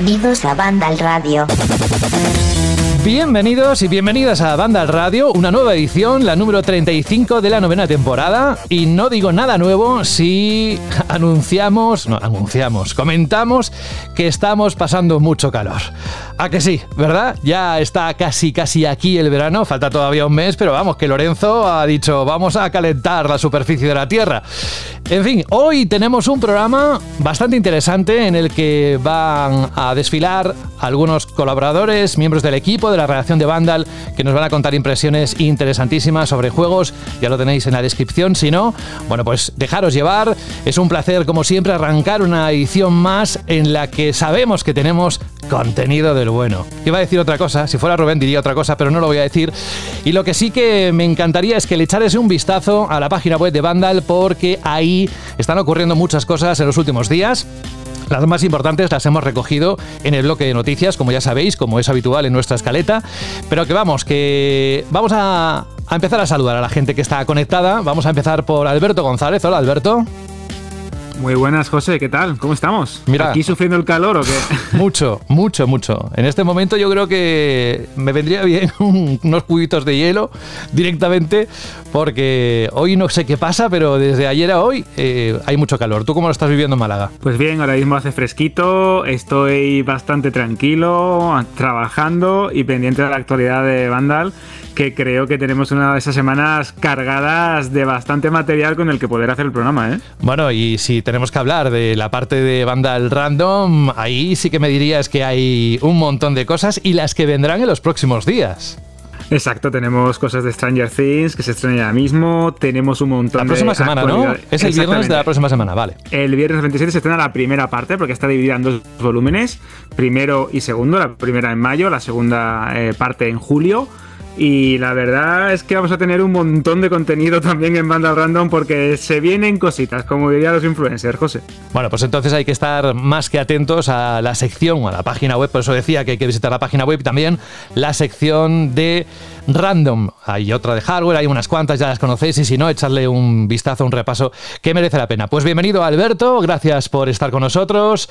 Bienvenidos a Banda al Radio. Bienvenidos y bienvenidas a Banda al Radio, una nueva edición, la número 35 de la novena temporada. Y no digo nada nuevo si anunciamos, no, anunciamos, comentamos que estamos pasando mucho calor. ¿A que sí? ¿Verdad? Ya está casi, casi aquí el verano, falta todavía un mes, pero vamos, que Lorenzo ha dicho, vamos a calentar la superficie de la Tierra. En fin, hoy tenemos un programa bastante interesante en el que van a desfilar algunos colaboradores, miembros del equipo de la redacción de Vandal, que nos van a contar impresiones interesantísimas sobre juegos. Ya lo tenéis en la descripción. Si no, bueno, pues dejaros llevar. Es un placer, como siempre, arrancar una edición más en la que sabemos que tenemos contenido del bueno. Iba a decir otra cosa, si fuera Rubén diría otra cosa, pero no lo voy a decir. Y lo que sí que me encantaría es que le echares un vistazo a la página web de Vandal porque ahí están ocurriendo muchas cosas en los últimos días. Las más importantes las hemos recogido en el bloque de noticias, como ya sabéis, como es habitual en nuestra escaleta. Pero que vamos, que vamos a, a empezar a saludar a la gente que está conectada. Vamos a empezar por Alberto González. Hola, Alberto. Muy buenas, José, ¿qué tal? ¿Cómo estamos? Mira, ¿Aquí sufriendo el calor o qué? Mucho, mucho, mucho. En este momento yo creo que me vendría bien unos cubitos de hielo directamente, porque hoy no sé qué pasa, pero desde ayer a hoy eh, hay mucho calor. ¿Tú cómo lo estás viviendo en Málaga? Pues bien, ahora mismo hace fresquito, estoy bastante tranquilo, trabajando y pendiente de la actualidad de Vandal que creo que tenemos una de esas semanas cargadas de bastante material con el que poder hacer el programa, ¿eh? Bueno, y si tenemos que hablar de la parte de Vandal Random, ahí sí que me dirías que hay un montón de cosas y las que vendrán en los próximos días. Exacto, tenemos cosas de Stranger Things que se estrena ya mismo, tenemos un montón de... La próxima semana, ¿no? Es el viernes de la próxima semana, vale. El viernes 27 se estrena la primera parte porque está dividida en dos volúmenes, primero y segundo, la primera en mayo, la segunda eh, parte en julio. Y la verdad es que vamos a tener un montón de contenido también en Banda Random porque se vienen cositas, como dirían los influencers, José. Bueno, pues entonces hay que estar más que atentos a la sección a la página web, por eso decía que hay que visitar la página web y también la sección de Random. Hay otra de hardware, hay unas cuantas, ya las conocéis y si no, echarle un vistazo, un repaso que merece la pena. Pues bienvenido Alberto, gracias por estar con nosotros.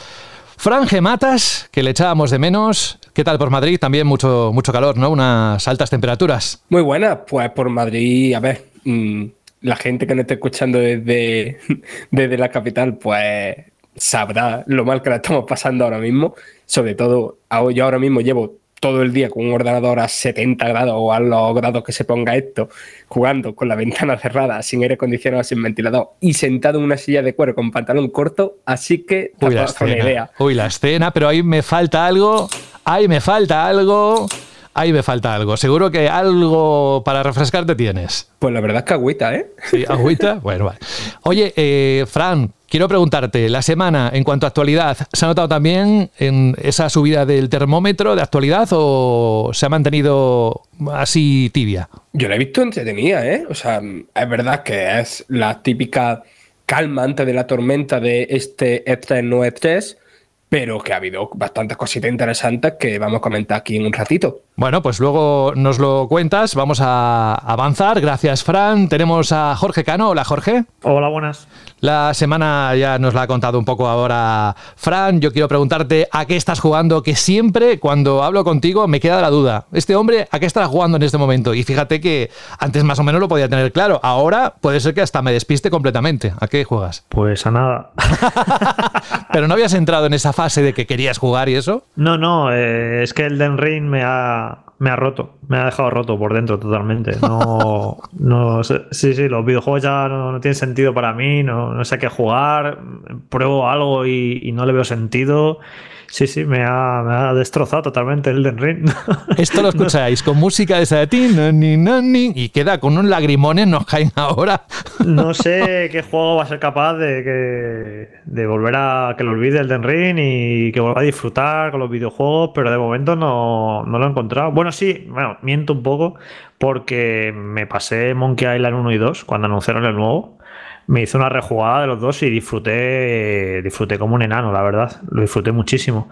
Franje Matas, que le echábamos de menos. ¿Qué tal por Madrid? También mucho, mucho calor, ¿no? Unas altas temperaturas. Muy buena, pues por Madrid, a ver, mmm, la gente que nos esté escuchando desde, desde la capital, pues sabrá lo mal que la estamos pasando ahora mismo. Sobre todo, yo ahora mismo llevo todo el día con un ordenador a 70 grados o a los grados que se ponga esto, jugando con la ventana cerrada, sin aire acondicionado, sin ventilador y sentado en una silla de cuero con pantalón corto, así que Uy, la escena. idea. Uy, la escena, pero ahí me falta algo, ahí me falta algo. Ahí me falta algo. Seguro que algo para refrescarte tienes. Pues la verdad es que agüita, ¿eh? Sí, agüita. bueno, vale. Oye, eh, Fran, quiero preguntarte, la semana en cuanto a actualidad, ¿se ha notado también en esa subida del termómetro de actualidad o se ha mantenido así tibia? Yo la he visto entretenida, ¿eh? O sea, es verdad que es la típica calma antes de la tormenta de este E3 no E3 pero que ha habido bastantes cositas interesantes que vamos a comentar aquí en un ratito. Bueno, pues luego nos lo cuentas, vamos a avanzar. Gracias, Fran. Tenemos a Jorge Cano. Hola, Jorge. Hola, buenas. La semana ya nos la ha contado un poco ahora Fran. Yo quiero preguntarte a qué estás jugando, que siempre cuando hablo contigo me queda la duda. Este hombre, ¿a qué estará jugando en este momento? Y fíjate que antes más o menos lo podía tener claro. Ahora puede ser que hasta me despiste completamente. ¿A qué juegas? Pues a nada. Pero no habías entrado en esa fase de que querías jugar y eso. No, no, eh, es que el Den Ring me ha, me ha roto, me ha dejado roto por dentro totalmente. No, no sí, sí, los videojuegos ya no, no tienen sentido para mí, no, no, sé qué jugar, pruebo algo y, y no le veo sentido. Sí, sí, me ha, me ha, destrozado totalmente el Den Ring. Esto lo escucháis con música de esa de ti, nani, nani, y queda con unos lagrimones, nos caen ahora. No sé qué juego va a ser capaz de, que, de volver a que lo olvide el Den Ring y que vuelva a disfrutar con los videojuegos, pero de momento no, no lo he encontrado. Bueno, sí, bueno, miento un poco porque me pasé Monkey Island 1 y 2 cuando anunciaron el nuevo me hizo una rejugada de los dos y disfruté, disfruté como un enano, la verdad. Lo disfruté muchísimo.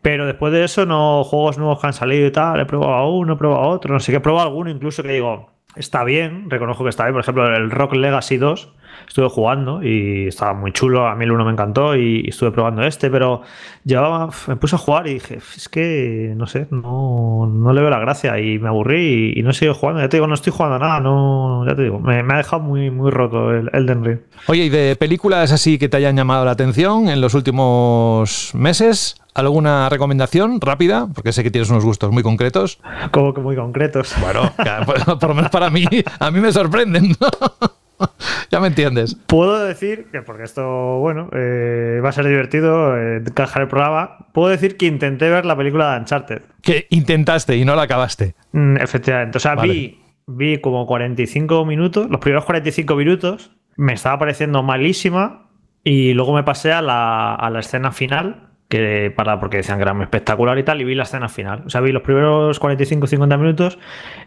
Pero después de eso, no juegos nuevos que han salido y tal, he probado uno, he probado otro, no sé qué, he probado alguno incluso que digo, está bien, reconozco que está bien. Por ejemplo, el Rock Legacy 2 estuve jugando y estaba muy chulo. A mí el uno me encantó y, estuve probando este, pero llevaba, me puse a jugar y dije, es que no sé, no, no le veo la gracia y me aburrí y, no he seguido jugando. Ya te digo, no estoy jugando nada, no, ya te digo, me, ha dejado muy, muy roto el Elden Ring. Oye, ¿y de películas así que te hayan llamado la atención en los últimos meses? ¿Alguna recomendación rápida? Porque sé que tienes unos gustos muy concretos. ¿Cómo que muy concretos? Bueno, por, lo menos para mí, a mí me sorprenden. ya me entiendes. Puedo decir que, porque esto, bueno, eh, va a ser divertido eh, encajar el programa, puedo decir que intenté ver la película de Uncharted. Que intentaste y no la acabaste. Mm, efectivamente. O sea, vi, vi como 45 minutos, los primeros 45 minutos, me estaba pareciendo malísima y luego me pasé a la, a la escena final que para porque decían que era muy espectacular y tal, y vi la escena final. O sea, vi los primeros 45-50 minutos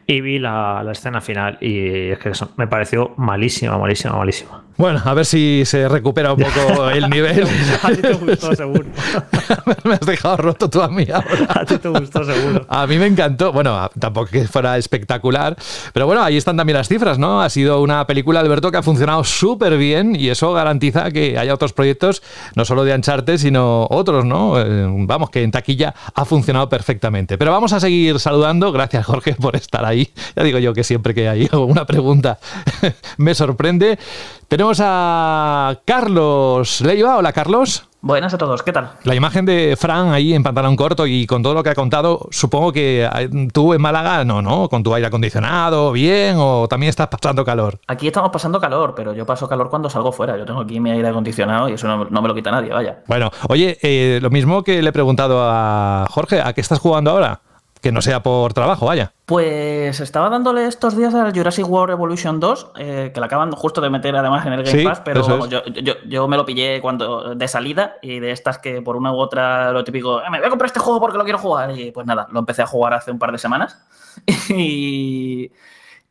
y vi la, la, escena final. Y es que eso, me pareció malísima, malísima, malísima. Bueno, a ver si se recupera un poco el nivel. a ti te gustó, seguro. me has dejado roto tú a mí ahora. A ti te gustó, seguro. A mí me encantó. Bueno, tampoco que fuera espectacular. Pero bueno, ahí están también las cifras, ¿no? Ha sido una película, Alberto, que ha funcionado súper bien y eso garantiza que haya otros proyectos, no solo de Ancharte, sino otros, ¿no? Eh, vamos, que en taquilla ha funcionado perfectamente. Pero vamos a seguir saludando. Gracias, Jorge, por estar ahí. Ya digo yo que siempre que hay una pregunta me sorprende. Tenemos a Carlos Leiva. Hola, Carlos. Buenas a todos, ¿qué tal? La imagen de Fran ahí en pantalón corto y con todo lo que ha contado, supongo que eh, tú en Málaga, no, ¿no? Con tu aire acondicionado, bien, o también estás pasando calor. Aquí estamos pasando calor, pero yo paso calor cuando salgo fuera. Yo tengo aquí mi aire acondicionado y eso no, me lo quita nadie, vaya. Bueno, oye, eh, lo mismo que le he preguntado a Jorge, ¿a qué estás jugando ahora? Que no sea por trabajo, vaya. Pues estaba dándole estos días al Jurassic World Evolution 2, eh, que la acaban justo de meter además en el Game Pass, pero yo, me lo pillé cuando de salida y de estas que por una u otra lo típico, eh, me voy a comprar este juego porque lo quiero jugar. Y pues nada, lo empecé a jugar hace un par de semanas. y,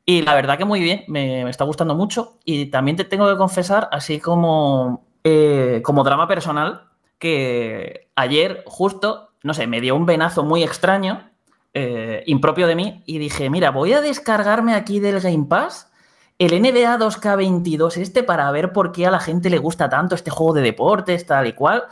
la verdad que muy bien, me, está gustando mucho. Y también te tengo que confesar, así como, eh, como drama personal, que ayer justo, no sé, me dio un venazo muy extraño eh, impropio de mí y dije, mira, voy a descargarme aquí del Game Pass el NBA 2K22 este para ver por qué a la gente le gusta tanto este juego de deportes, tal y cual.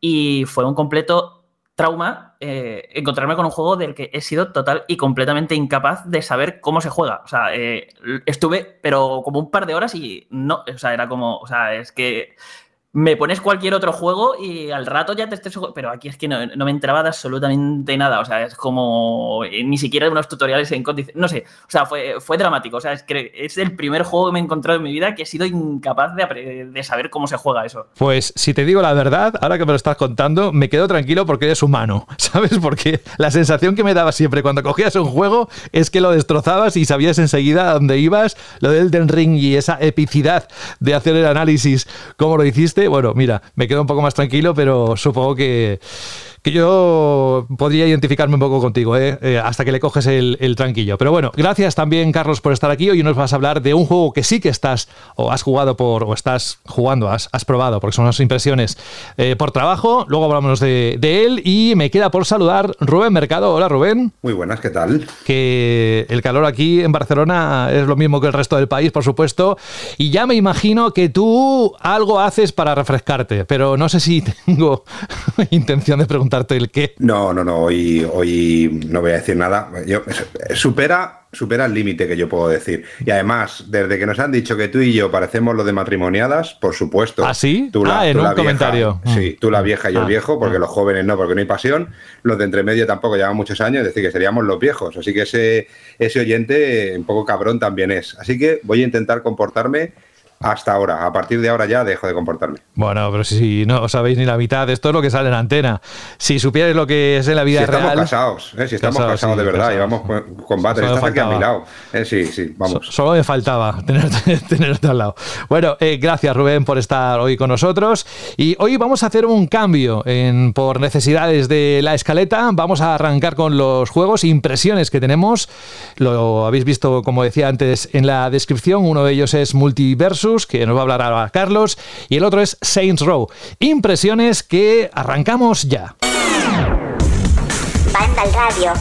Y fue un completo trauma eh, encontrarme con un juego del que he sido total y completamente incapaz de saber cómo se juega. O sea, eh, estuve, pero como un par de horas y no, o sea, era como, o sea, es que me pones cualquier otro juego y al rato ya te estés... Pero aquí es que no, me entraba de absolutamente nada. O sea, es como... Eh, ni siquiera unos tutoriales en condiciones... No sé. O sea, fue, fue dramático. O sea, es que es el primer juego que me he encontrado en mi vida que he sido incapaz de, de saber cómo se juega eso. Pues si te digo la verdad, ahora que me lo estás contando, me quedo tranquilo porque eres humano. ¿Sabes? Porque la sensación que me daba siempre cuando cogías un juego es que lo destrozabas y sabías enseguida a dónde ibas, lo del Den Ring y esa epicidad de hacer el análisis como lo hiciste bueno, mira, me quedo un poco más tranquilo, pero supongo que que yo podría identificarme un poco contigo, ¿eh? Eh, hasta que le coges el, tranquillo. Pero bueno, gracias también, Carlos, por estar aquí. Hoy nos vas a hablar de un juego que sí que estás, o has jugado por, o estás jugando, has, probado, porque son las impresiones eh, por trabajo. Luego hablamos de, él y me queda por saludar Rubén Mercado. Hola, Rubén. Muy buenas, ¿qué tal? Que el calor aquí en Barcelona es lo mismo que el resto del país, por supuesto. Y ya me imagino que tú algo haces para refrescarte, pero no sé si tengo intención de preguntar el qué. No, no, no, hoy, hoy no voy a decir nada. Yo, supera, supera el límite que yo puedo decir. Y además, desde que nos han dicho que tú y yo parecemos lo de matrimoniadas, por supuesto. ¿Ah, sí? Tú la, ah, en un comentario. sí, tú la vieja y el ah. viejo, porque los jóvenes no, porque no hay pasión. Los de entre medio tampoco llevan muchos años, es decir, que seríamos los viejos. Así que ese, ese oyente, un poco cabrón también es. Así que voy a intentar comportarme hasta ahora. A partir de ahora ya dejo de comportarme. Bueno, pero si no sabéis ni la mitad, esto es lo que sale en la antena. Si supierais lo que es en la vida si estamos Casados, ¿eh? Si estamos casados, de verdad, y vamos con combate. Estás aquí a mi lado. ¿eh? sí, sí, vamos. solo me faltaba tenerte, tenerte, al lado. Bueno, eh, gracias Rubén por estar hoy con nosotros. Y hoy vamos a hacer un cambio en, por necesidades de la escaleta. Vamos a arrancar con los juegos, impresiones que tenemos. Lo habéis visto, como decía antes, en la descripción. Uno de ellos es Multiversus que nos va a hablar ahora Carlos, y el otro es Saints Row. Impresiones que arrancamos ya. Banda al radio.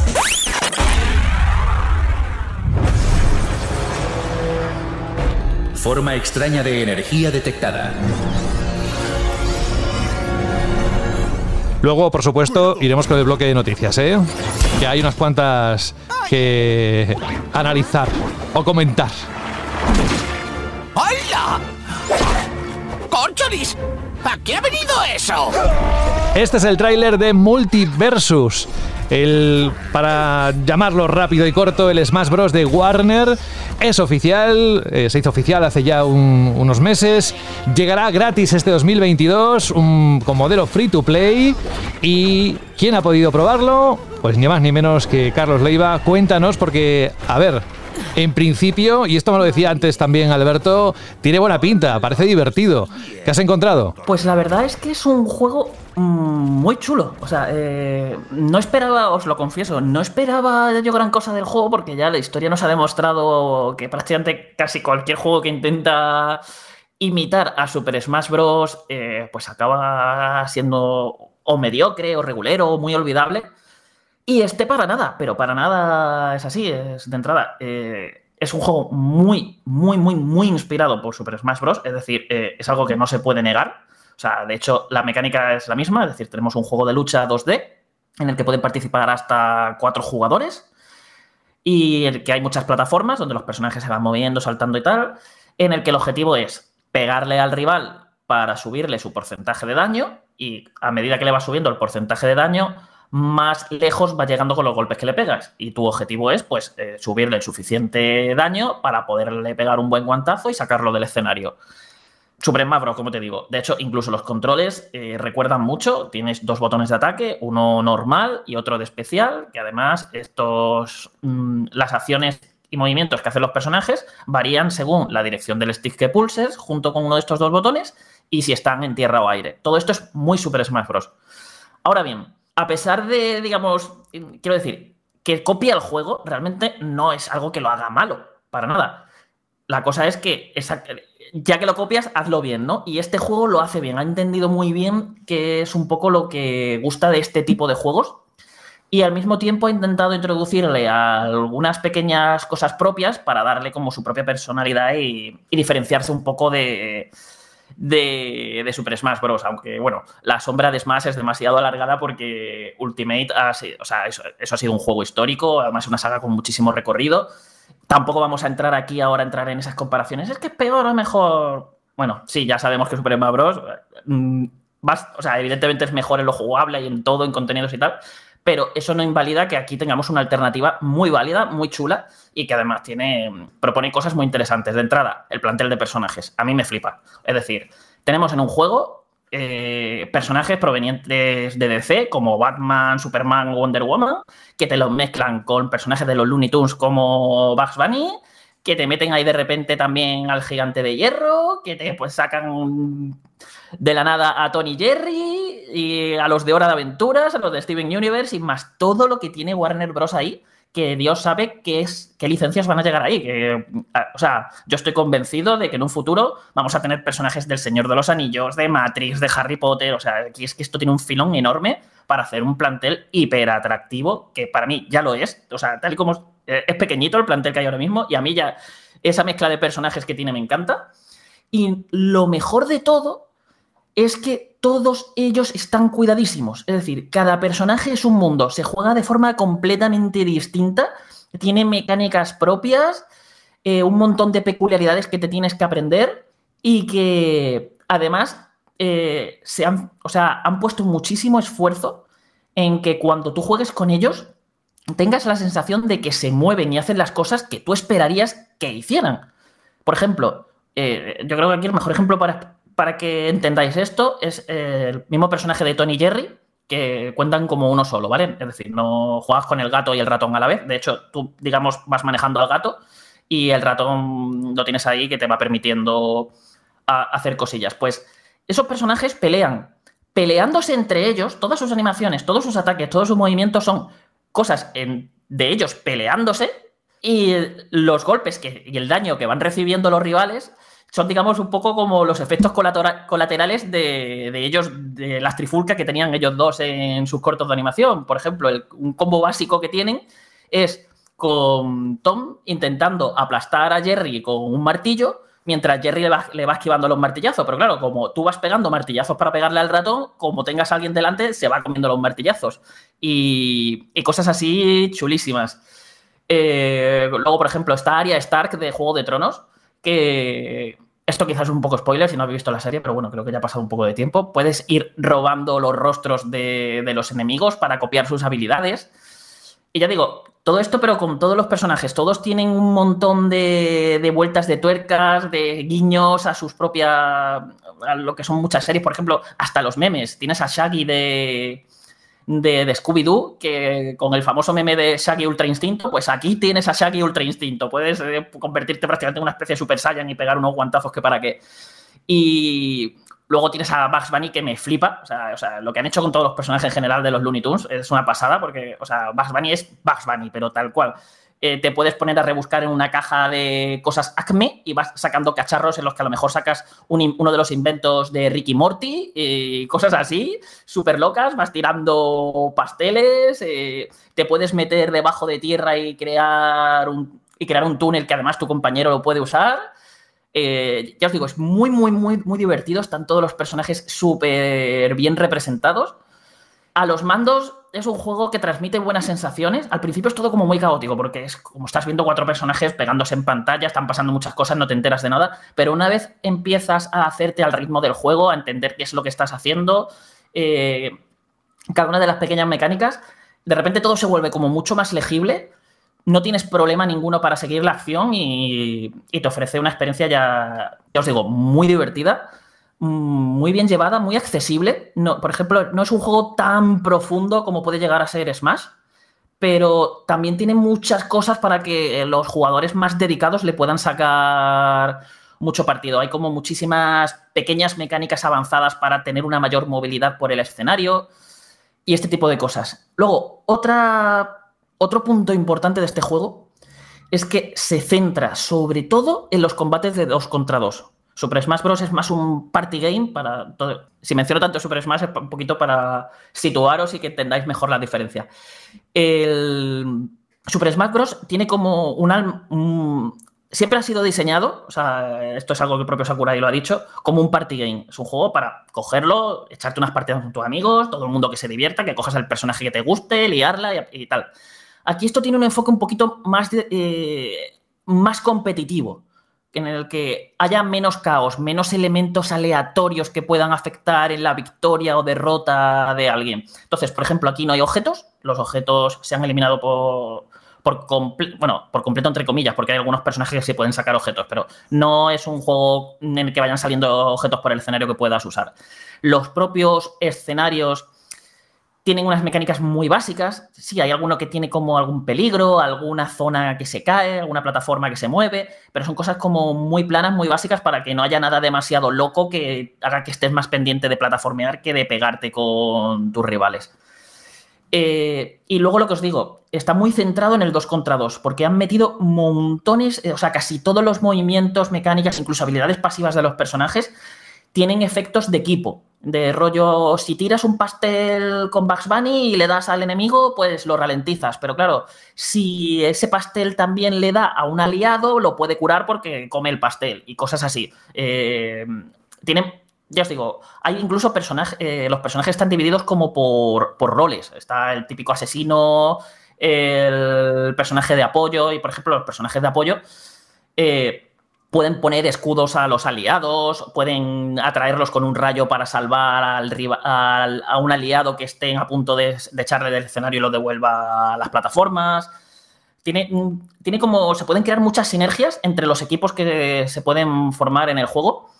Forma extraña de energía detectada. Luego, por supuesto, iremos con el bloque de noticias, ¿eh? Que hay unas cuantas que analizar o comentar. ¡Concholis! ¿A qué ha venido eso? Este es el tráiler de Multiversus. El, para llamarlo rápido y corto, el Smash Bros. de Warner es oficial, eh, se hizo oficial hace ya unos meses, llegará gratis este 2022 con modelo free to play y ¿quién ha podido probarlo? Pues ni más ni menos que Carlos Leiva, cuéntanos porque, a ver, en principio, y esto me lo decía antes también Alberto, tiene buena pinta, parece divertido. ¿Qué has encontrado? Pues la verdad es que es un juego mm, muy chulo. O sea, eh, no esperaba, os lo confieso, no esperaba yo gran cosa del juego porque ya la historia nos ha demostrado que prácticamente casi cualquier juego que intenta imitar a Super Smash Bros. Eh, pues acaba siendo o mediocre o regulero o muy olvidable. Y este para nada, pero para nada es así, es de entrada. Eh, es un juego muy, muy, muy, muy inspirado por Super Smash Bros. Es decir, eh, es algo que no se puede negar. O sea, de hecho, la mecánica es la misma. Es decir, tenemos un juego de lucha 2D en el que pueden participar hasta cuatro jugadores y el que hay muchas plataformas donde los personajes se van moviendo, saltando y tal, en el que el objetivo es pegarle al rival para subirle su porcentaje de daño y a medida que le va subiendo el porcentaje de daño, más lejos va llegando con los golpes que le pegas. Y tu objetivo es, pues, eh, subirle el suficiente daño para poderle pegar un buen guantazo y sacarlo del escenario. Super Bros, como te digo. De hecho, incluso los controles eh, recuerdan mucho. Tienes dos botones de ataque, uno normal y otro de especial, que además estos, mm, las acciones y movimientos que hacen los personajes varían según la dirección del stick que pulses, junto con uno de estos dos botones, y si están en tierra o aire. Todo esto es muy Super Smash Bros. Ahora bien, a pesar de, digamos, quiero decir, que copia el juego, realmente no es algo que lo haga malo, para nada. La cosa es que, ya que lo copias, hazlo bien, ¿no? Y este juego lo hace bien, ha entendido muy bien que es un poco lo que gusta de este tipo de juegos. Y al mismo tiempo ha intentado introducirle algunas pequeñas cosas propias para darle como su propia personalidad y diferenciarse un poco de, de, Super Smash Bros. Aunque, bueno, la sombra de Smash es demasiado alargada porque Ultimate, ha sido, o sea, eso, ha sido un juego histórico, además una saga con muchísimo recorrido. Tampoco vamos a entrar aquí ahora a entrar en esas comparaciones. Es que es peor o mejor. Bueno, sí, ya sabemos que Super Smash Bros. Mm, o sea, evidentemente es mejor en lo jugable y en todo, en contenidos y tal pero eso no invalida que aquí tengamos una alternativa muy válida, muy chula y que además tiene propone cosas muy interesantes. De entrada, el plantel de personajes. A mí me flipa. Es decir, tenemos en un juego eh, personajes provenientes de DC, como Batman, Superman, Wonder Woman, que te los mezclan con personajes de los Looney Tunes como Bugs Bunny, que te meten ahí de repente también al gigante de hierro, que te pues sacan de la nada a Tony Jerry y a los de Hora de Aventuras, a los de Steven Universe y más todo lo que tiene Warner Bros. ahí, que Dios sabe qué, es, qué licencias van a llegar ahí. Que, o sea, yo estoy convencido de que en un futuro vamos a tener personajes del Señor de los Anillos, de Matrix, de Harry Potter. O sea, aquí es que esto tiene un filón enorme para hacer un plantel hiper atractivo, que para mí ya lo es. O sea, tal y como eh, es pequeñito el plantel que hay ahora mismo, y a mí ya esa mezcla de personajes que tiene me encanta. Y lo mejor de todo es que todos ellos están cuidadísimos. Es decir, cada personaje es un mundo, se juega de forma completamente distinta, tiene mecánicas propias, eh, un montón de peculiaridades que te tienes que aprender y que además eh, se han, o sea, han puesto muchísimo esfuerzo en que cuando tú juegues con ellos tengas la sensación de que se mueven y hacen las cosas que tú esperarías que hicieran. Por ejemplo, eh, yo creo que aquí el mejor ejemplo para, para que entendáis esto, es el mismo personaje de Tony Jerry, que cuentan como uno solo, ¿vale? Es decir, no juegas con el gato y el ratón a la vez. De hecho, tú, digamos, vas manejando al gato y el ratón lo tienes ahí que te va permitiendo hacer cosillas. Pues esos personajes pelean. Peleándose entre ellos, todas sus animaciones, todos sus ataques, todos sus movimientos son cosas de ellos peleándose y los golpes que, y el daño que van recibiendo los rivales son, digamos, un poco como los efectos colaterales de, ellos, de las trifulcas que tenían ellos dos en sus cortos de animación. Por ejemplo, un combo básico que tienen es con Tom intentando aplastar a Jerry con un martillo, mientras Jerry le va, le va, esquivando los martillazos. Pero claro, como tú vas pegando martillazos para pegarle al ratón, como tengas a alguien delante, se va comiendo los martillazos. Y, y cosas así chulísimas. Eh, luego, por ejemplo, está Arya Stark de Juego de Tronos, que esto quizás es un poco spoiler si no habéis visto la serie, pero bueno, creo que ya ha pasado un poco de tiempo. Puedes ir robando los rostros de, de los enemigos para copiar sus habilidades. Y ya digo, todo esto, pero con todos los personajes. Todos tienen un montón de, de, vueltas de tuercas, de guiños a sus propias. a lo que son muchas series. Por ejemplo, hasta los memes. Tienes a Shaggy de, de, de Scooby-Doo, que con el famoso meme de Shaggy Ultra Instinto, pues aquí tienes a Shaggy Ultra Instinto. Puedes eh, convertirte prácticamente en una especie de Super Saiyan y pegar unos guantazos que para qué. Y luego tienes a Bugs Bunny que me flipa. O sea, o sea, lo que han hecho con todos los personajes en general de los Looney Tunes es una pasada, porque, o sea, Bugs Bunny es Bugs Bunny, pero tal cual. Eh, te puedes poner a rebuscar en una caja de cosas Acme y vas sacando cacharros en los que a lo mejor sacas un, uno de los inventos de Ricky Morty y cosas así, súper locas, vas tirando pasteles, eh, te puedes meter debajo de tierra y crear, un, y crear un túnel que además tu compañero lo puede usar. Eh, ya os digo, es muy, muy, muy, muy divertido. Están todos los personajes súper bien representados. A los mandos es un juego que transmite buenas sensaciones. Al principio es todo como muy caótico, porque es como estás viendo cuatro personajes pegándose en pantalla, están pasando muchas cosas, no te enteras de nada. Pero una vez empiezas a hacerte al ritmo del juego, a entender qué es lo que estás haciendo, eh, cada una de las pequeñas mecánicas, de repente todo se vuelve como mucho más legible. No tienes problema ninguno para seguir la acción y, y te ofrece una experiencia ya, ya os digo, muy divertida muy bien llevada, muy accesible. No, por ejemplo, no es un juego tan profundo como puede llegar a ser Smash, pero también tiene muchas cosas para que los jugadores más dedicados le puedan sacar mucho partido. Hay como muchísimas pequeñas mecánicas avanzadas para tener una mayor movilidad por el escenario y este tipo de cosas. Luego, otra, otro punto importante de este juego es que se centra sobre todo en los combates de dos contra dos. Super Smash Bros. es más un party game para. Todo. Si menciono tanto Super Smash es un poquito para situaros y que entendáis mejor la diferencia. El Super Smash Bros. tiene como un, siempre ha sido diseñado, o sea, esto es algo que el propio Sakurai lo ha dicho, como un party game. Es un juego para cogerlo, echarte unas partidas con tus amigos, todo el mundo que se divierta, que cojas el personaje que te guste, liarla y, tal. Aquí esto tiene un enfoque un poquito más, eh, más competitivo en el que haya menos caos, menos elementos aleatorios que puedan afectar en la victoria o derrota de alguien. Entonces, por ejemplo, aquí no hay objetos, los objetos se han eliminado por, por, bueno, por completo entre comillas, porque hay algunos personajes que sí pueden sacar objetos, pero no es un juego en el que vayan saliendo objetos por el escenario que puedas usar. Los propios escenarios tienen unas mecánicas muy básicas. Sí, hay alguno que tiene como algún peligro, alguna zona que se cae, alguna plataforma que se mueve, pero son cosas como muy planas, muy básicas para que no haya nada demasiado loco que haga que estés más pendiente de plataformear que de pegarte con tus rivales. Eh, y luego lo que os digo, está muy centrado en el 2 contra 2, porque han metido montones, o sea, casi todos los movimientos, mecánicas, incluso habilidades pasivas de los personajes, tienen efectos de equipo de rollo, si tiras un pastel con Bugs Bunny y le das al enemigo, pues lo ralentizas. Pero claro, si ese pastel también le da a un aliado, lo puede curar porque come el pastel y cosas así. Eh, tienen, ya os digo, hay incluso personajes, eh, los personajes están divididos como por, por, roles. Está el típico asesino, el personaje de apoyo y, por ejemplo, los personajes de apoyo. Eh, pueden poner escudos a los aliados, pueden atraerlos con un rayo para salvar al, al, a un aliado que estén a punto de, echarle del escenario y lo devuelva a las plataformas. Tiene, tiene como. Se pueden crear muchas sinergias entre los equipos que se pueden formar en el juego.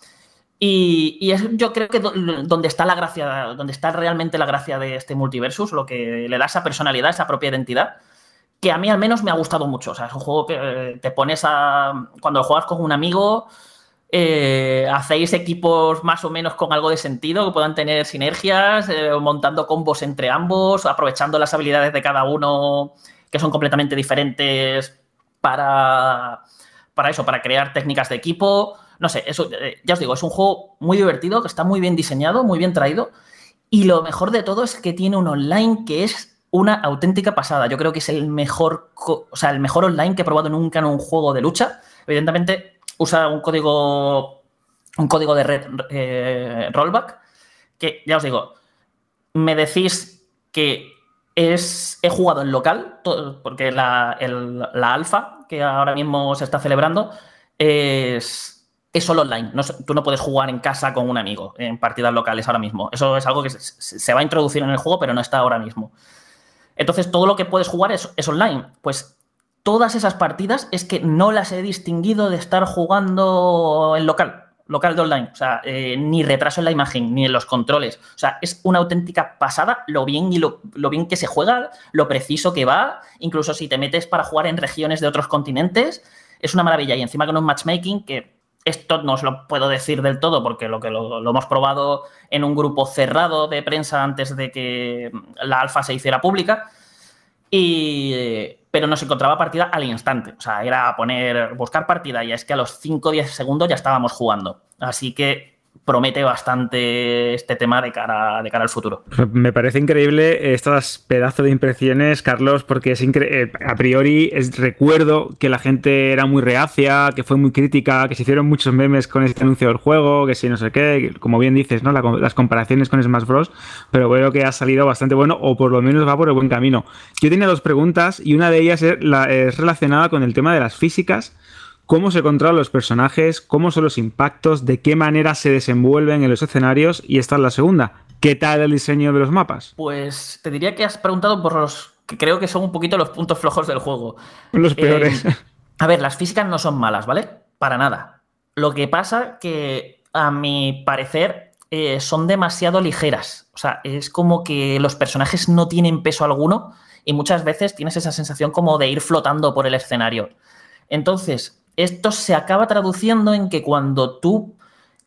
Y, y es, yo creo que donde está la gracia, donde está realmente la gracia de este multiversus, lo que le da esa personalidad, esa propia identidad que a mí al menos me ha gustado mucho. O sea, es un juego que eh, te pones a. Cuando juegas con un amigo, eh, hacéis equipos más o menos con algo de sentido, que puedan tener sinergias, eh, montando combos entre ambos, aprovechando las habilidades de cada uno, que son completamente diferentes para, para eso, para crear técnicas de equipo. No sé, eso, ya os digo, es un juego muy divertido, que está muy bien diseñado, muy bien traído. Y lo mejor de todo es que tiene un online que es una auténtica pasada. Yo creo que es el mejor, o sea, el mejor online que he probado nunca en un juego de lucha. Evidentemente, usa un código, un código de red eh, rollback que, ya os digo, me decís que es, he jugado en local, porque la, alfa que ahora mismo se está celebrando es solo online. tú no puedes jugar en casa con un amigo en partidas locales ahora mismo. Eso es algo que se, va a introducir en el juego, pero no está ahora mismo. Entonces, todo lo que puedes jugar es, online. Pues todas esas partidas es que no las he distinguido de estar jugando en local, local de online. O sea, eh, ni retraso en la imagen, ni en los controles. O sea, es una auténtica pasada lo bien y lo, lo bien que se juega, lo preciso que va. Incluso si te metes para jugar en regiones de otros continentes, es una maravilla. Y encima con un matchmaking que esto no os lo puedo decir del todo porque lo que lo, hemos probado en un grupo cerrado de prensa antes de que la alfa se hiciera pública. Y, pero nos encontraba partida al instante. O sea, era poner, buscar partida y es que a los 5 o 10 segundos ya estábamos jugando. Así que promete bastante este tema de cara, de cara al futuro. Me parece increíble estas pedazos de impresiones, Carlos, porque es eh, a priori es, recuerdo que la gente era muy reacia, que fue muy crítica, que se hicieron muchos memes con este anuncio del juego, que si no sé qué, como bien dices, ¿no? las comparaciones con Smash Bros. Pero veo que ha salido bastante bueno, o por lo menos va por el buen camino. Yo tenía dos preguntas y una de ellas es relacionada con el tema de las físicas cómo se controlan los personajes, cómo son los impactos, de qué manera se desenvuelven en los escenarios y esta es la segunda. ¿Qué tal el diseño de los mapas? Pues te diría que has preguntado por los que creo que son un poquito los puntos flojos del juego. Los peores. Eh, a ver, las físicas no son malas, ¿vale? Para nada. Lo que pasa que, a mi parecer, eh, son demasiado ligeras. O sea, es como que los personajes no tienen peso alguno y muchas veces tienes esa sensación como de ir flotando por el escenario. Entonces, esto se acaba traduciendo en que cuando tú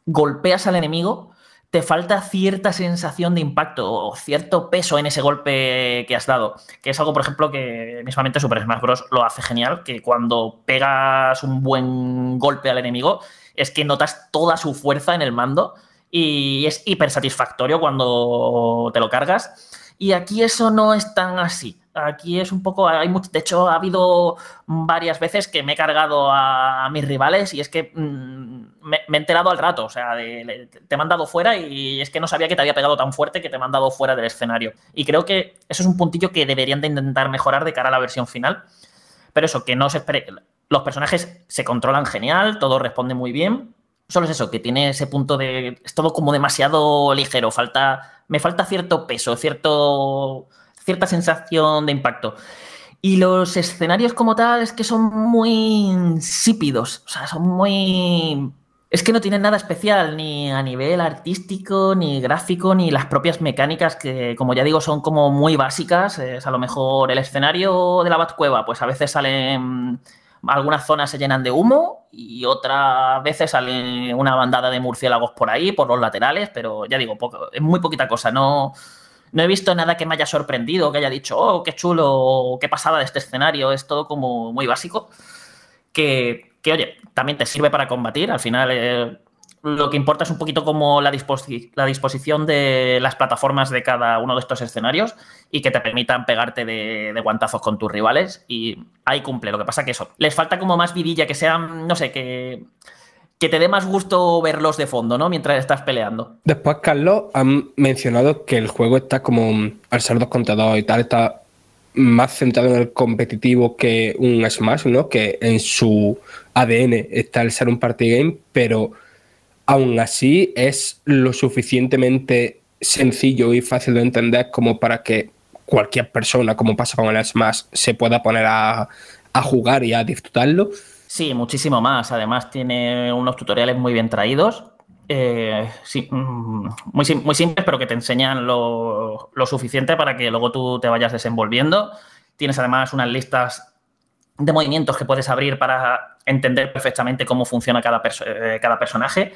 golpeas al enemigo, te falta cierta sensación de impacto o cierto peso en ese golpe que has dado. Que es algo, por ejemplo, que mismamente Super Smash Bros. lo hace genial, que cuando pegas un buen golpe al enemigo, es que notas toda su fuerza en el mando y es hiper satisfactorio cuando te lo cargas. Y aquí eso no es tan así. Aquí es un poco, hay mucho, de hecho ha habido varias veces que me he cargado a, mis rivales y es que mm, me, he enterado al rato, o sea, te he mandado fuera y es que no sabía que te había pegado tan fuerte que te he mandado fuera del escenario. Y creo que eso es un puntillo que deberían de intentar mejorar de cara a la versión final. Pero eso, que no se espere, los personajes se controlan genial, todo responde muy bien. Solo es eso, que tiene ese punto de, es todo como demasiado ligero, falta, me falta cierto peso, cierto cierta sensación de impacto. Y los escenarios como tal es que son muy insípidos, o sea, son muy... Es que no tienen nada especial, ni a nivel artístico, ni gráfico, ni las propias mecánicas, que como ya digo, son como muy básicas. A lo mejor el escenario de la Batcueva, pues a veces salen. Algunas zonas se llenan de humo y otras veces sale una bandada de murciélagos por ahí, por los laterales, pero ya digo, poco, es muy poquita cosa. No, no he visto nada que me haya sorprendido, que haya dicho, oh, qué chulo, qué pasada de este escenario. Es todo como muy básico. Que, oye, también te sirve para combatir. Al final, eh, lo que importa es un poquito como la, disposición de las plataformas de cada uno de estos escenarios y que te permitan pegarte de, de, guantazos con tus rivales. Y ahí cumple. Lo que pasa que eso, les falta como más vidilla, que sean, no sé, que que te dé más gusto verlos de fondo, ¿no? Mientras estás peleando. Después, Carlos, han mencionado que el juego está como, al ser dos contra dos y tal, está más centrado en el competitivo que un Smash, ¿no? Que en su ADN está el ser un party game, pero aún así es lo suficientemente sencillo y fácil de entender como para que cualquier persona, como pasa con el Smash, se pueda poner a, jugar y a disfrutarlo. Sí, muchísimo más. Además, tiene unos tutoriales muy bien traídos. Eh, mm, muy, muy simples, pero que te enseñan lo, suficiente para que luego tú te vayas desenvolviendo. Tienes además unas listas de movimientos que puedes abrir para entender perfectamente cómo funciona cada, eh, cada personaje.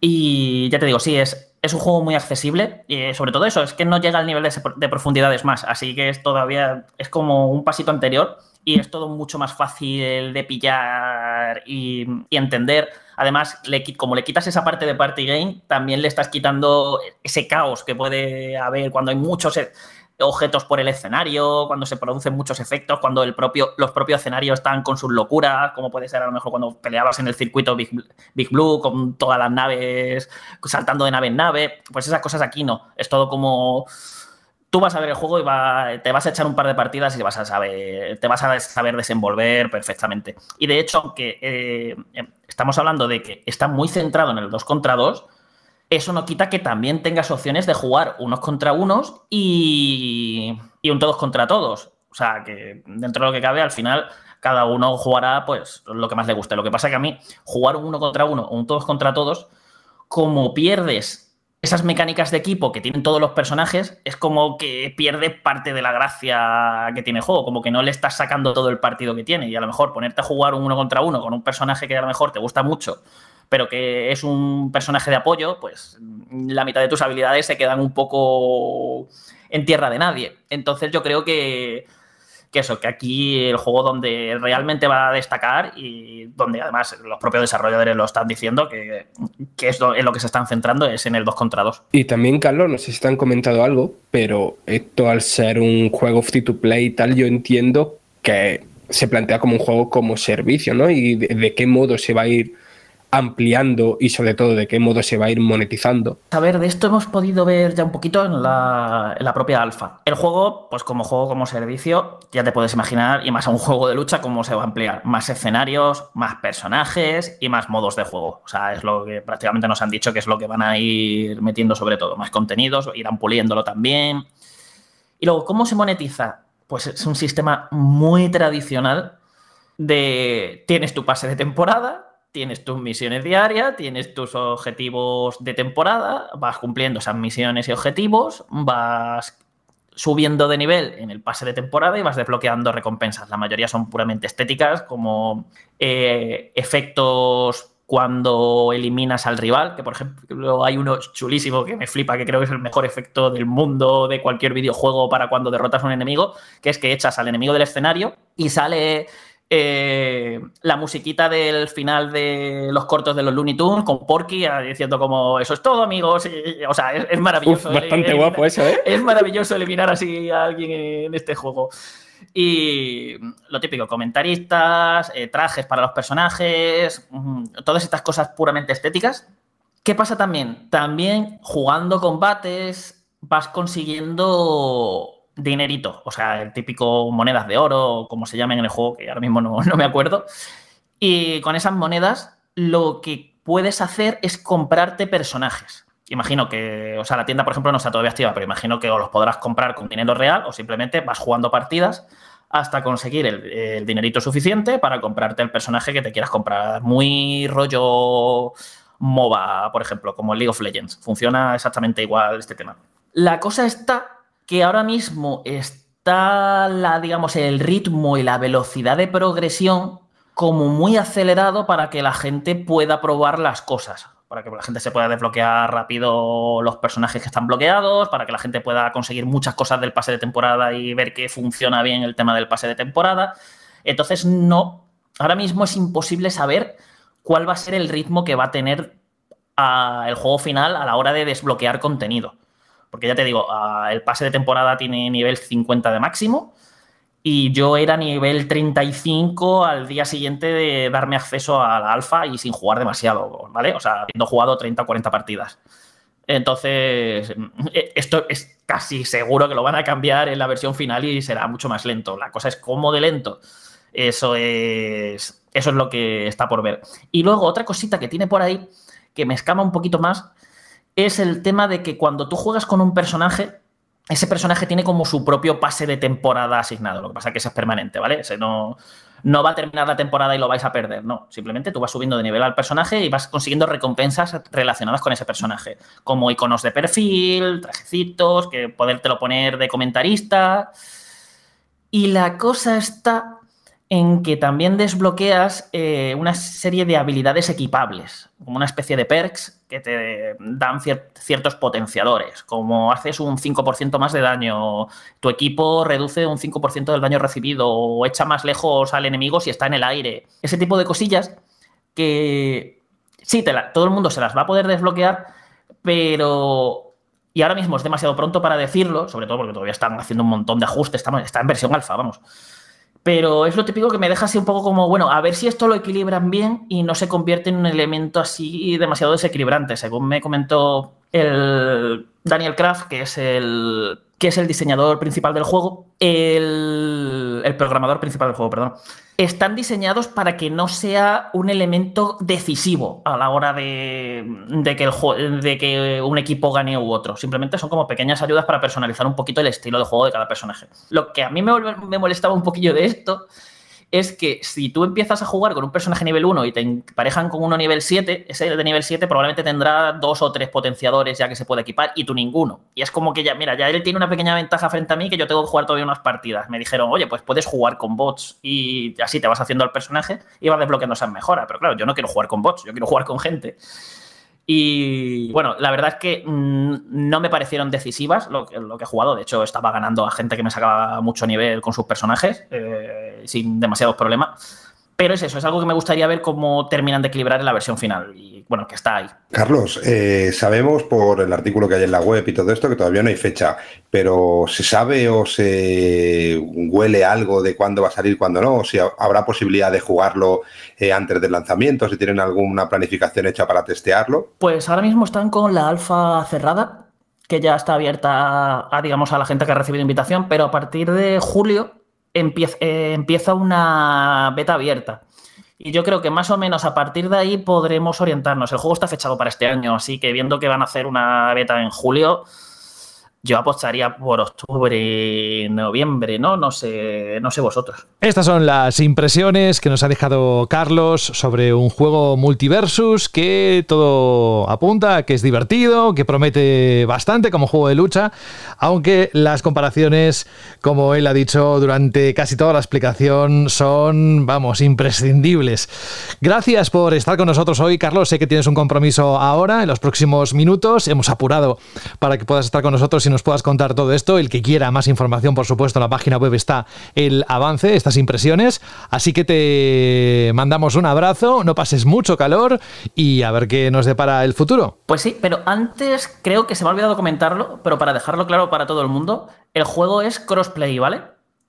Y ya te digo, sí, es, es un juego muy accesible y sobre todo eso, es que no llega al nivel de, de profundidades más, así que es todavía, es como un pasito anterior y es todo mucho más fácil de pillar y, entender. Además, le, como le quitas esa parte de party game, también le estás quitando ese caos que puede haber cuando hay muchos. Objetos por el escenario, cuando se producen muchos efectos, cuando el propio, los propios escenarios están con sus locuras, como puede ser a lo mejor cuando peleabas en el circuito Big, Blue con todas las naves, saltando de nave en nave, pues esas cosas aquí no, es todo como tú vas a ver el juego y te vas a echar un par de partidas y vas a saber, te vas a saber desenvolver perfectamente. Y de hecho, aunque eh, estamos hablando de que está muy centrado en el 2 contra 2, eso no quita que también tengas opciones de jugar unos contra unos y, un todos contra todos. O sea, que dentro de lo que cabe, al final cada uno jugará pues lo que más le guste. Lo que pasa es que a mí jugar un uno contra uno o un todos contra todos, como pierdes esas mecánicas de equipo que tienen todos los personajes, es como que pierde parte de la gracia que tiene el juego, como que no le estás sacando todo el partido que tiene. Y a lo mejor ponerte a jugar un uno contra uno con un personaje que a lo mejor te gusta mucho pero que es un personaje de apoyo, pues la mitad de tus habilidades se quedan un poco en tierra de nadie. Entonces yo creo que, eso, que aquí el juego donde realmente va a destacar y donde además los propios desarrolladores lo están diciendo, que, es en lo que se están centrando, es en el 2 contra 2. Y también, Carlos, no sé si te han comentado algo, pero esto al ser un juego free to play y tal, yo entiendo que se plantea como un juego como servicio, ¿no? Y de qué modo se va a ir ampliando y sobre todo de qué modo se va a ir monetizando. A ver, de esto hemos podido ver ya un poquito en la, propia alfa. El juego, pues como juego como servicio, ya te puedes imaginar, y más a un juego de lucha, cómo se va a ampliar. Más escenarios, más personajes y más modos de juego. O sea, es lo que prácticamente nos han dicho que es lo que van a ir metiendo sobre todo. Más contenidos, irán puliéndolo también. Y luego, ¿cómo se monetiza? Pues es un sistema muy tradicional de tienes tu pase de temporada, tienes tus misiones diarias, tienes tus objetivos de temporada, vas cumpliendo esas misiones y objetivos, vas subiendo de nivel en el pase de temporada y vas desbloqueando recompensas. La mayoría son puramente estéticas, como eh, efectos cuando eliminas al rival, que por ejemplo hay uno chulísimo que me flipa, que creo que es el mejor efecto del mundo de cualquier videojuego para cuando derrotas a un enemigo, que es que echas al enemigo del escenario y sale eh, la musiquita del final de los cortos de los Looney Tunes con Porky ah, diciendo como eso es todo amigos o sea es, maravilloso bastante guapo eso ¿eh? es maravilloso eliminar así a alguien en este juego y lo típico comentaristas eh, trajes para los personajes mm, todas estas cosas puramente estéticas ¿qué pasa también? también jugando combates vas consiguiendo dinerito, o sea, el típico monedas de oro, como se llamen en el juego, que ahora mismo no, me acuerdo. Y con esas monedas lo que puedes hacer es comprarte personajes. Imagino que, o sea, la tienda, por ejemplo, no está todavía activa, pero imagino que o los podrás comprar con dinero real o simplemente vas jugando partidas hasta conseguir el, el, dinerito suficiente para comprarte el personaje que te quieras comprar. Muy rollo MOBA, por ejemplo, como League of Legends. Funciona exactamente igual este tema. La cosa está que ahora mismo está la, digamos, el ritmo y la velocidad de progresión como muy acelerado para que la gente pueda probar las cosas. Para que la gente se pueda desbloquear rápido los personajes que están bloqueados, para que la gente pueda conseguir muchas cosas del pase de temporada y ver que funciona bien el tema del pase de temporada. Entonces, no, ahora mismo es imposible saber cuál va a ser el ritmo que va a tener ah, el juego final a la hora de desbloquear contenido. Porque ya te digo, ah, el pase de temporada tiene nivel 50 de máximo y yo era nivel 35 al día siguiente de darme acceso a la alfa y sin jugar demasiado, ¿vale? O sea, habiendo jugado 30 o 40 partidas. Entonces, eh, esto es casi seguro que lo van a cambiar en la versión final y será mucho más lento. La cosa es cómo de lento. Eso es, eso es lo que está por ver. Y luego otra cosita que tiene por ahí, que me escama un poquito más, es el tema de que cuando tú juegas con un personaje, ese personaje tiene como su propio pase de temporada asignado. Lo que pasa es que ese es permanente, ¿vale? No, no va a terminar la temporada y lo vais a perder. No, simplemente tú vas subiendo de nivel al personaje y vas consiguiendo recompensas relacionadas con ese personaje, como iconos de perfil, trajecitos, que podértelo poner de comentarista. Y la cosa está en que también desbloqueas eh, una serie de habilidades equipables, como una especie de perks que te dan ciertos potenciadores, como haces un 5% más de daño, tu equipo reduce un 5% del daño recibido o echa más lejos al enemigo si está en el aire. Ese tipo de cosillas que sí, todo el mundo se las va a poder desbloquear, pero Y ahora mismo es demasiado pronto para decirlo, sobre todo porque todavía están haciendo un montón de ajustes, está en versión alfa, vamos. Pero es lo típico que me deja así un poco como, bueno, a ver si esto lo equilibran bien y no se convierte en un elemento así demasiado desequilibrante. Según me comentó el Daniel Kraft, que es el, que es el diseñador principal del juego, el, el programador principal del juego, perdón están diseñados para que no sea un elemento decisivo a la hora de, de que un equipo gane u otro. Simplemente son como pequeñas ayudas para personalizar un poquito el estilo de juego de cada personaje. Lo que a mí me, me molestaba un poquillo de esto es que si tú empiezas a jugar con un personaje nivel 1 y te emparejan con uno nivel 7, ese de nivel 7 probablemente tendrá dos o tres potenciadores ya que se puede equipar y tú ninguno. Y es como que ya, mira, ya él tiene una pequeña ventaja frente a mí que yo tengo que jugar todavía unas partidas. Me dijeron, oye, pues puedes jugar con bots y así te vas haciendo el personaje y vas desbloqueando esas mejoras. Pero claro, yo no quiero jugar con bots, yo quiero jugar con gente. Y bueno, la verdad es que mm, no me parecieron decisivas lo, lo, que he jugado. De hecho, estaba ganando a gente que me sacaba mucho nivel con sus personajes, eh, sin demasiados problemas. Pero es eso, es algo que me gustaría ver cómo terminan de equilibrar en la versión final. Y bueno, que está ahí. Carlos, eh, sabemos por el artículo que hay en la web y todo esto que todavía no hay fecha, pero ¿se sabe o se huele algo de cuándo va a salir, cuándo no? ¿O si habrá posibilidad de jugarlo eh, antes del lanzamiento? ¿Si tienen alguna planificación hecha para testearlo? Pues ahora mismo están con la alfa cerrada, que ya está abierta a, digamos, a la gente que ha recibido invitación, pero a partir de julio eh, empieza, una beta abierta. Y yo creo que más o menos a partir de ahí podremos orientarnos. El juego está fechado para este año, así que viendo que van a hacer una beta en julio, yo apostaría por octubre, noviembre, ¿no? No sé, no sé vosotros. Estas son las impresiones que nos ha dejado Carlos sobre un juego multiversus que todo apunta que es divertido, que promete bastante como juego de lucha, aunque las comparaciones, como él ha dicho durante casi toda la explicación, son, vamos, imprescindibles. Gracias por estar con nosotros hoy, Carlos. Sé que tienes un compromiso ahora, en los próximos minutos. Hemos apurado para que puedas estar con nosotros nos puedas contar todo esto. El que quiera más información, por supuesto, en la página web está el avance, estas impresiones. Así que te mandamos un abrazo, no pases mucho calor y a ver qué nos depara el futuro. Pues sí, pero antes creo que se me ha olvidado comentarlo, pero para dejarlo claro para todo el mundo, el juego es crossplay, ¿vale?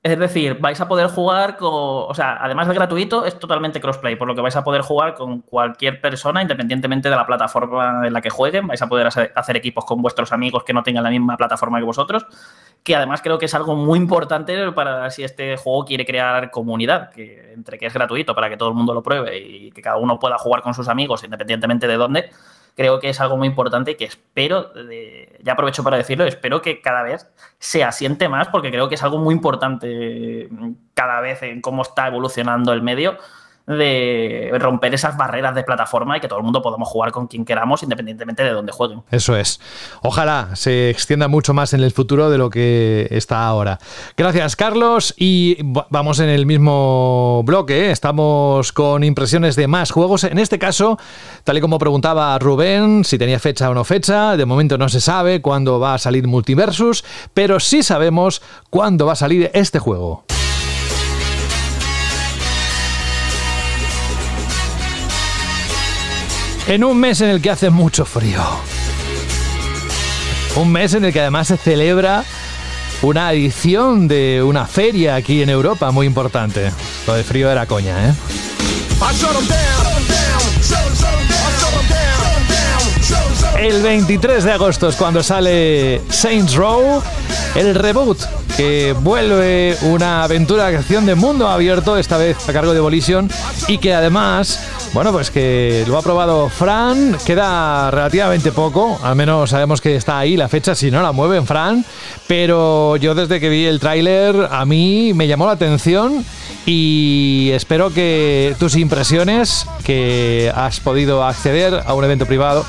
Es decir, vais a poder jugar con. O sea, además de gratuito, es totalmente crossplay, por lo que vais a poder jugar con cualquier persona, independientemente de la plataforma en la que jueguen. Vais a poder hacer equipos con vuestros amigos que no tengan la misma plataforma que vosotros. Que además creo que es algo muy importante para si este juego quiere crear comunidad, que entre que es gratuito para que todo el mundo lo pruebe y que cada uno pueda jugar con sus amigos, independientemente de dónde creo que es algo muy importante que espero, ya aprovecho para decirlo, espero que cada vez se asiente más porque creo que es algo muy importante cada vez en cómo está evolucionando el medio de romper esas barreras de plataforma y que todo el mundo podamos jugar con quien queramos independientemente de dónde jueguen. Eso es. Ojalá se extienda mucho más en el futuro de lo que está ahora. Gracias, Carlos. Y vamos en el mismo bloque. ¿eh? Estamos con impresiones de más juegos. En este caso, tal y como preguntaba Rubén, si tenía fecha o no fecha, de momento no se sabe cuándo va a salir Multiversus, pero sí sabemos cuándo va a salir este juego. En un mes en el que hace mucho frío. Un mes en el que además se celebra una edición de una feria aquí en Europa muy importante. Lo de frío era coña, ¿eh? El 23 de agosto es cuando sale Saints Row, el reboot que vuelve una aventura de acción de mundo abierto, esta vez a cargo de Volition, y que además, bueno, pues que lo ha probado Fran, queda relativamente poco, al menos sabemos que está ahí la fecha, si no la mueven Fran, pero yo desde que vi el tráiler a mí me llamó la atención y espero que tus impresiones, que has podido acceder a un evento privado,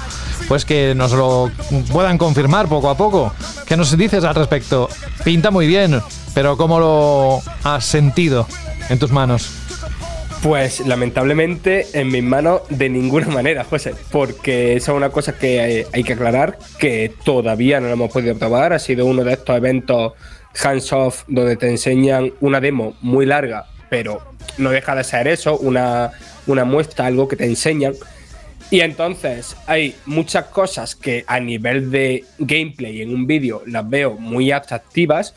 pues que nos lo puedan confirmar poco a poco. ¿Qué nos dices al respecto? Pinta muy bien, pero ¿cómo lo has sentido en tus manos? Pues lamentablemente en mis manos de ninguna manera, José, porque esa es una cosa que hay que aclarar, que todavía no lo hemos podido probar, ha sido uno de estos eventos hands-off donde te enseñan una demo muy larga, pero no deja de ser eso, una, una muestra, algo que te enseñan Y entonces hay muchas cosas que a nivel de gameplay en un vídeo las veo muy atractivas,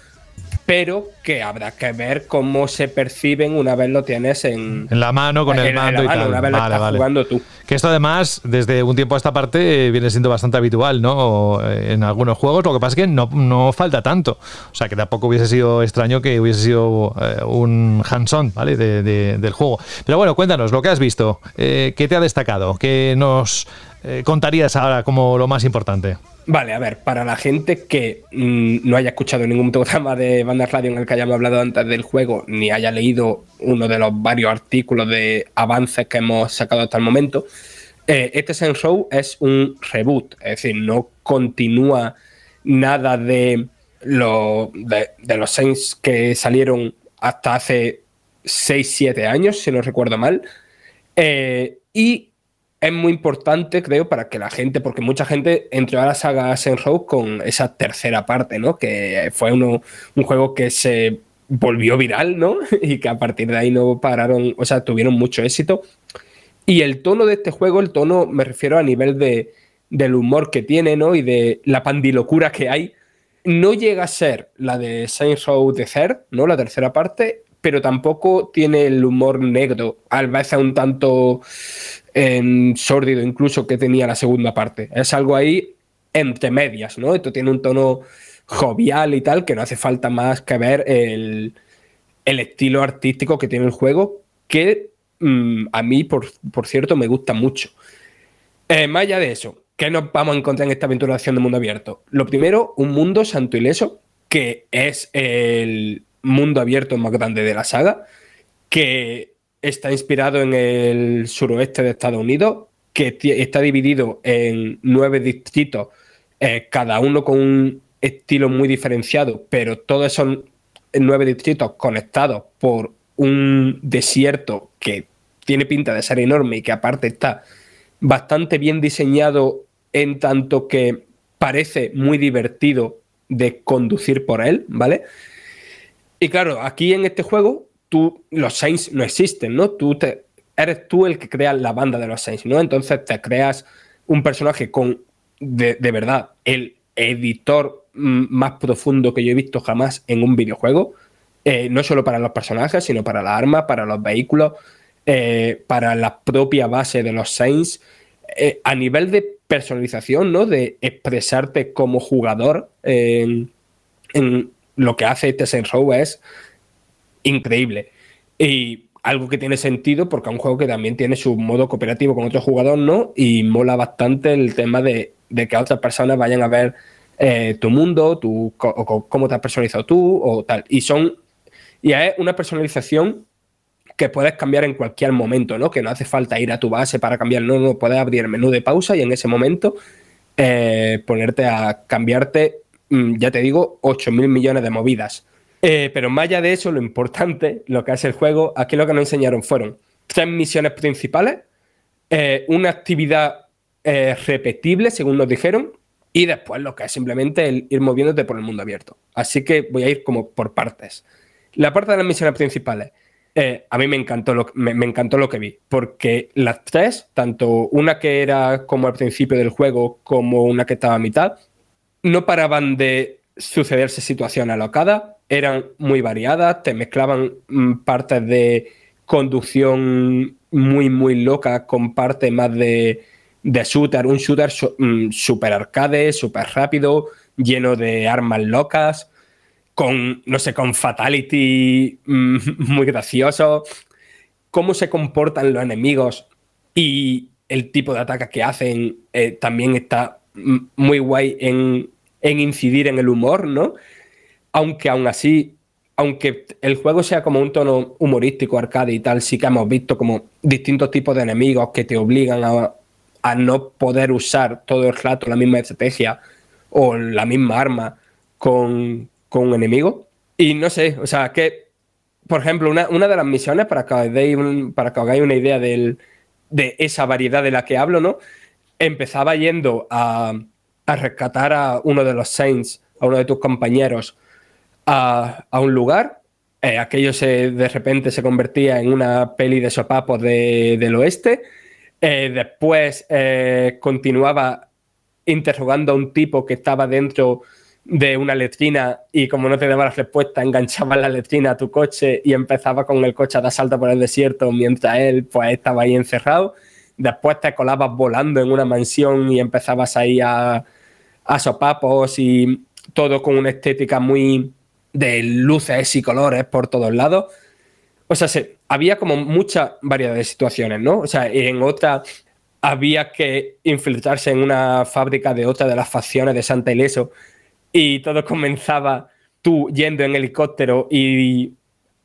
pero que habrá que ver cómo se perciben una vez lo tienes en, en la mano, con el mando y tal. Una vez lo estás jugando tú. Que esto además, desde un tiempo a esta parte, viene siendo bastante habitual, ¿no? En algunos juegos, lo que pasa es que no, no falta tanto. O sea, que tampoco hubiese sido extraño que hubiese sido eh, un hands-on, ¿vale? De, del juego. Pero bueno, cuéntanos, lo que has visto, eh, ¿qué te ha destacado? ¿Qué nos eh, contarías ahora como lo más importante? Vale, a ver, para la gente que mm, no haya escuchado ningún programa de Bandas Radio en el que hayamos hablado antes del juego, ni haya leído uno de los varios artículos de avances que hemos sacado hasta el momento, eh, este Saints Row es un reboot, es decir, no continúa nada de, los Saints que salieron hasta hace 6-7 años, si no recuerdo mal. Eh, y es muy importante, creo, para que la gente, porque mucha gente entró a la saga Row con esa tercera parte, ¿no? Que fue un juego que se volvió viral, ¿no? Y que a partir de ahí no pararon, o sea, tuvieron mucho éxito. Y el tono de este juego, el tono, me refiero a nivel de, del humor que tiene, ¿no? Y de la pandilocura que hay, no llega a ser la de Saints Row The Third, ¿no? La tercera parte, pero tampoco tiene el humor negro, a veces un tanto en sórdido incluso que tenía la segunda parte. Es algo ahí entre medias, ¿no? Esto tiene un tono jovial y tal, que no hace falta más que ver el, estilo artístico que tiene el juego, que mm, a mí, por, cierto, me gusta mucho. Eh, más allá de eso, ¿qué nos vamos a encontrar en esta aventuración de mundo abierto? Lo primero, un mundo santo ileso, que es el mundo abierto más grande de la saga, que está inspirado en el suroeste de Estados Unidos, que está dividido en nueve distritos, eh, cada uno con un estilo muy diferenciado, pero todos son nueve distritos conectados por un desierto que tiene pinta de ser enorme y que aparte está bastante bien diseñado en tanto que parece muy divertido de conducir por él, ¿vale? Y claro, aquí en este juego los Saints no existen, ¿no? Tú te, eres tú el que crea la banda de los Saints, ¿no? Entonces te creas un personaje con, de, verdad, el editor más profundo que yo he visto jamás en un videojuego, eh, no solo para los personajes, sino para las armas, para los vehículos, eh, para la propia base de los Saints, eh, a nivel de personalización, ¿no? De expresarte como jugador en lo que hace este Saints Row es increíble. Y algo que tiene sentido porque es un juego que también tiene su modo cooperativo con otro jugador, ¿no? Y mola bastante el tema de, que otras personas vayan a ver eh, tu mundo, tu, cómo te has personalizado tú o tal. Y son. Y es una personalización que puedes cambiar en cualquier momento, ¿no? Que no hace falta ir a tu base para cambiar, no, no, puedes abrir el menú de pausa y en ese momento eh, ponerte a cambiarte, ya te digo, 8 mil millones de movidas. Eh, pero más allá de eso, lo importante, lo que hace el juego, aquí lo que nos enseñaron fueron tres misiones principales, eh, una actividad eh, repetible, según nos dijeron, y después lo que es simplemente el ir moviéndote por el mundo abierto. Así que voy a ir como por partes. La parte de las misiones principales, a mí me encantó, lo, me, encantó lo que vi, porque las tres, tanto una que era como al principio del juego, como una que estaba a mitad, no paraban de sucederse situaciones alocadas, eran muy variadas, te mezclaban mm, partes de conducción muy, muy loca con partes más de, de shooter, un shooter mm, super arcade, super rápido, lleno de armas locas, con, no sé, con fatality mm, muy gracioso, cómo se comportan los enemigos y el tipo de ataque que hacen eh, también está muy guay en, en incidir en el humor, ¿no? aunque aún así, aunque el juego sea como un tono humorístico, arcade y tal, sí que hemos visto como distintos tipos de enemigos que te obligan a, no poder usar todo el rato la misma estrategia o la misma arma con, un enemigo. Y no sé, o sea, que, por ejemplo, una, de las misiones, para que os deis para que hagáis una idea de esa variedad de la que hablo, ¿no? Empezaba yendo a, a rescatar a uno de los Saints, a uno de tus compañeros, a, un lugar. Eh, aquello se, de repente se convertía en una peli de sopapos del oeste. Eh, después eh, continuaba interrogando a un tipo que estaba dentro de una letrina y como no te daba la respuesta, enganchaba la letrina a tu coche y empezaba con el coche a dar salto por el desierto mientras él pues estaba ahí encerrado. Después te colabas volando en una mansión y empezabas ahí a, a y todo con una estética muy de luces y colores por todos lados. O sea, se, había como mucha variedad de situaciones, ¿no? O sea, en otra había que infiltrarse en una fábrica de otra de las facciones de Santa Ileso y todo comenzaba tú yendo en helicóptero y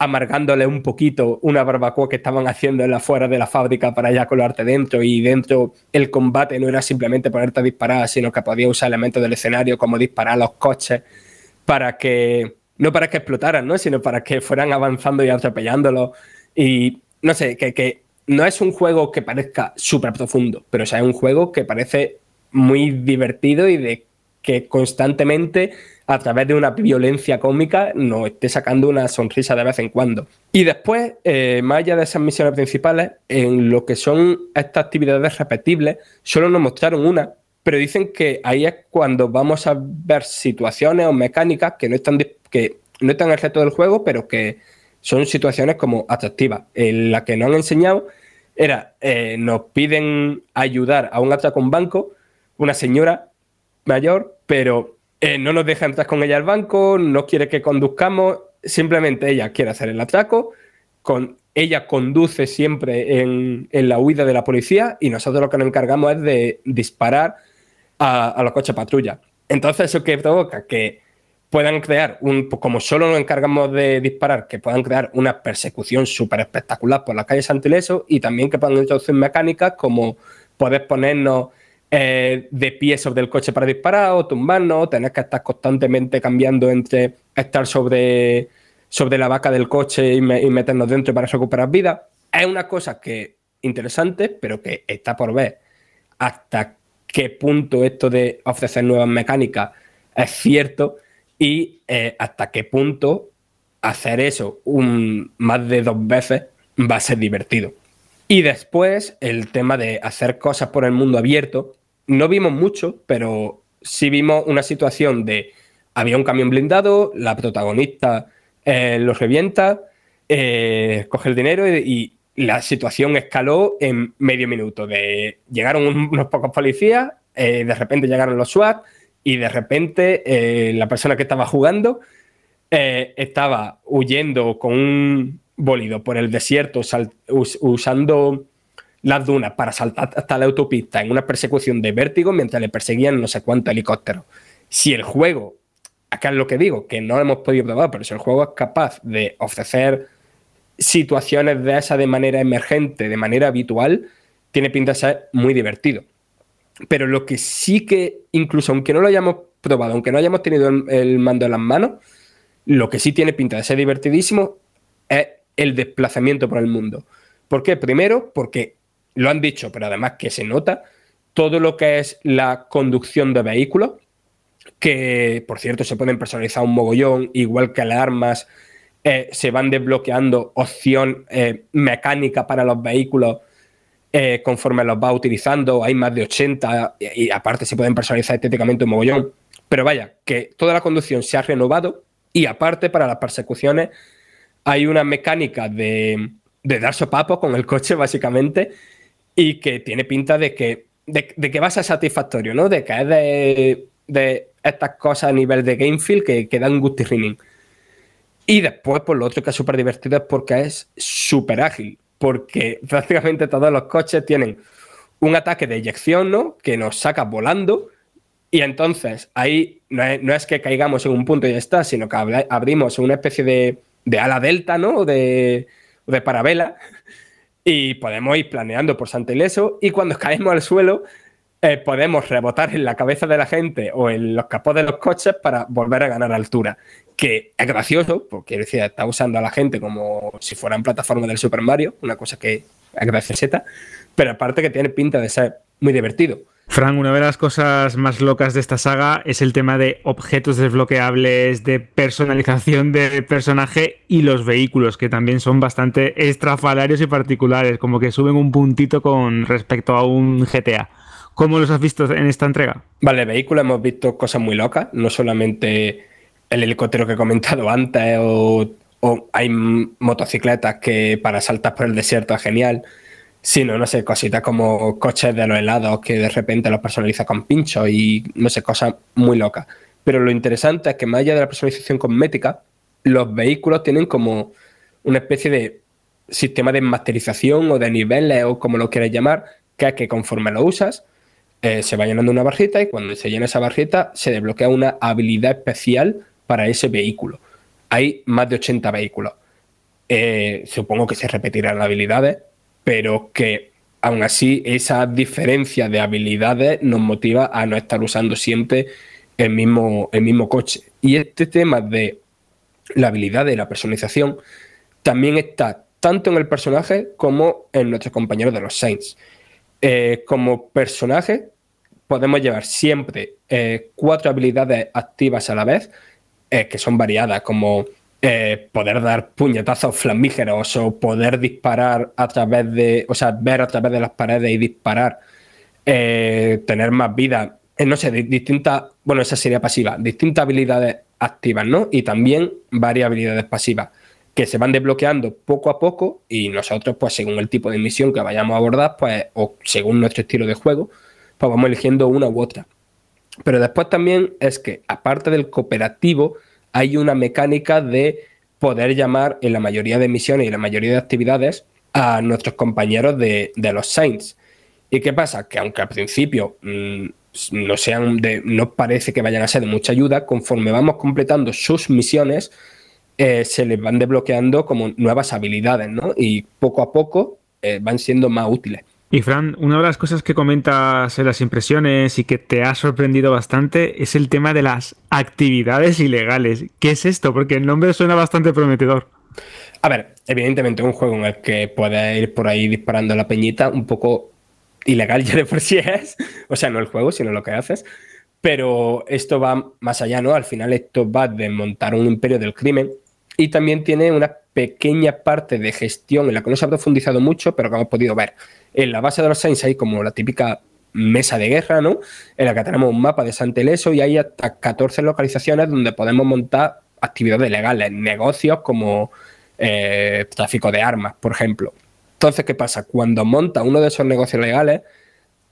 amargándole un poquito una barbacoa que estaban haciendo en la fuera de la fábrica para ya colarte dentro y dentro el combate no era simplemente ponerte a disparar, sino que podía usar elementos del escenario como disparar a los coches para que no para que explotaran, ¿no? sino para que fueran avanzando y atropellándolos y no sé, que, que no es un juego que parezca súper profundo, pero es un juego que parece muy divertido y de que constantemente a través de una violencia cómica nos esté sacando una sonrisa de vez en cuando. Y después, eh, más allá de esas misiones principales, en lo que son estas actividades repetibles, solo nos mostraron una, pero dicen que ahí es cuando vamos a ver situaciones o mecánicas que no están, que no están en el resto del juego, pero que son situaciones como atractivas. En la que nos han enseñado era, eh, nos piden ayudar a un atraco un banco, una señora mayor, pero eh, no nos deja entrar con ella al banco, no quiere que conduzcamos, simplemente ella quiere hacer el atraco, con, ella conduce siempre en, la huida de la policía y nosotros lo que nos encargamos es de disparar a, los coches patrulla. Entonces eso que provoca que puedan crear, un, pues como solo nos encargamos de disparar, que puedan crear una persecución súper espectacular por las calles Santileso y también que puedan introducir mecánicas como poder ponernos eh, de pie sobre el coche para disparar o tumbarnos, tener que estar constantemente cambiando entre estar sobre, sobre la vaca del coche y, meternos dentro para recuperar vida. Es una cosa que interesante, pero que está por ver hasta qué punto esto de ofrecer nuevas mecánicas es cierto y eh, hasta qué punto hacer eso un, más de dos veces va a ser divertido. Y después el tema de hacer cosas por el mundo abierto, no vimos mucho, pero sí vimos una situación de había un camión blindado, la protagonista eh, lo revienta, eh, coge el dinero y, la situación escaló en medio minuto. De, llegaron unos pocos policías, eh, de repente llegaron los SWAT y de repente la persona que estaba jugando estaba huyendo con un bólido por el desierto usando las dunas para saltar hasta la autopista en una persecución de vértigo mientras le perseguían no sé cuántos helicópteros. Si el juego, acá es lo que digo, que no hemos podido probar, pero si el juego es capaz de ofrecer situaciones de esa de manera emergente, de manera habitual, tiene pinta de ser muy divertido. Pero lo que sí que, incluso aunque no lo hayamos probado, aunque no hayamos tenido el mando en las manos, lo que sí tiene pinta de ser divertidísimo es el desplazamiento por el mundo. ¿Por qué? Primero, porque lo han dicho, pero además que se nota, todo lo que es la conducción de vehículos, que por cierto se pueden personalizar un mogollón, igual que las armas, eh, se van desbloqueando opción eh, mecánica para los vehículos eh, conforme los va utilizando, hay más de 80 y, aparte se pueden personalizar estéticamente un mogollón. Pero vaya, que toda la conducción se ha renovado y aparte para las persecuciones hay una mecánica de, de dar sopapos con el coche básicamente y que tiene pinta de que, de, que va a ser satisfactorio, ¿no? De que es de, estas cosas a nivel de game feel que, que dan gusto y Y después, por lo otro que es súper divertido es porque es súper ágil, porque prácticamente todos los coches tienen un ataque de eyección, ¿no? Que nos saca volando. Y entonces ahí no es, que caigamos en un punto y ya está, sino que abrimos una especie de, de ala delta, ¿no? De, de parabela y podemos ir planeando por Santeleso y cuando caemos al suelo eh, podemos rebotar en la cabeza de la gente o en los capós de los coches para volver a ganar altura. Que es gracioso, porque decía, está usando a la gente como si fuera en plataforma del Super Mario, una cosa que es gracioseta, pero aparte que tiene pinta de ser muy divertido. Frank, una de las cosas más locas de esta saga es el tema de objetos desbloqueables, de personalización de personaje y los vehículos, que también son bastante estrafalarios y particulares, como que suben un puntito con respecto a un GTA. ¿Cómo los has visto en esta entrega? Vale, vehículos hemos visto cosas muy locas, no solamente el helicóptero que he comentado antes o, o hay motocicletas que para saltar por el desierto es genial Sí, no, no sé, cositas como coches de los helados que de repente los personaliza con pinchos y no sé, cosas muy locas. Pero lo interesante es que más allá de la personalización cosmética, los vehículos tienen como una especie de sistema de masterización o de niveles o como lo quieras llamar, que es que conforme lo usas, eh, se va llenando una barrita y cuando se llena esa barrita se desbloquea una habilidad especial para ese vehículo. Hay más de 80 vehículos. Eh, supongo que se repetirán habilidades, pero que aún así esa diferencia de habilidades nos motiva a no estar usando siempre el mismo, el mismo coche. Y este tema de la habilidad de la personalización también está tanto en el personaje como en nuestros compañeros de los Saints. Eh, como personaje podemos llevar siempre eh, cuatro habilidades activas a la vez, eh, que son variadas, como eh, poder dar puñetazos flamígeros o poder disparar a través de, o sea, ver a través de las paredes y disparar, eh, tener más vida, eh, no sé, distintas, bueno, esa sería pasiva, distintas habilidades activas, ¿no? Y también varias habilidades pasivas que se van desbloqueando poco a poco y nosotros, pues según el tipo de misión que vayamos a abordar, pues, o según nuestro estilo de juego, pues vamos eligiendo una u otra. Pero después también es que, aparte del cooperativo, hay una mecánica de poder llamar en la mayoría de misiones y la mayoría de actividades a nuestros compañeros de, los Saints. ¿Y qué pasa? Que aunque al principio mm, no sean de, no parece que vayan a ser de mucha ayuda, conforme vamos completando sus misiones, eh, se les van desbloqueando como nuevas habilidades, ¿no? Y poco a poco eh, van siendo más útiles. Y Fran, una de las cosas que comentas en las impresiones y que te ha sorprendido bastante es el tema de las actividades ilegales. ¿Qué es esto? Porque el nombre suena bastante prometedor. A ver, evidentemente un juego en el que puedes ir por ahí disparando la peñita, un poco ilegal ya de por sí es. O sea, no el juego, sino lo que haces. Pero esto va más allá, ¿no? Al final esto va de montar un imperio del crimen y también tiene una pequeña parte de gestión en la que no se ha profundizado mucho, pero que hemos podido ver. En la base de los Saints hay como la típica mesa de guerra, ¿no? En la que tenemos un mapa de Santeleso y hay hasta 14 localizaciones donde podemos montar actividades legales, negocios como eh, tráfico de armas, por ejemplo. Entonces, ¿qué pasa? Cuando monta uno de esos negocios legales,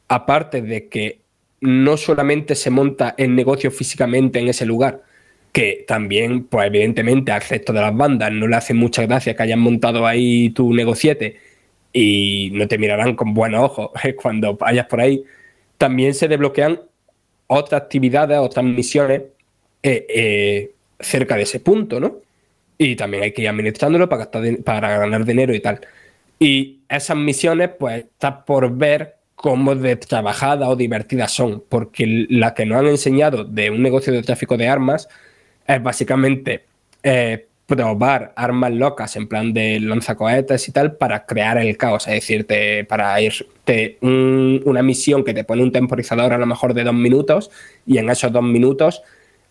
aparte de que no solamente se monta el negocio físicamente en ese lugar, que también, pues evidentemente al resto de las bandas no le hace mucha gracia que hayan montado ahí tu negociete y no te mirarán con buenos ojos cuando vayas por ahí, también se desbloquean otras actividades, otras misiones eh, eh, cerca de ese punto, ¿no? Y también hay que ir administrándolo para, para ganar dinero y tal. Y esas misiones, pues, está por ver cómo de trabajadas o divertidas son, porque las que nos han enseñado de un negocio de tráfico de armas es básicamente eh, probar armas locas en plan de lanzacohetes y tal para crear el caos, es decir, para irte una misión que te pone un temporizador a lo mejor de dos minutos y en esos dos minutos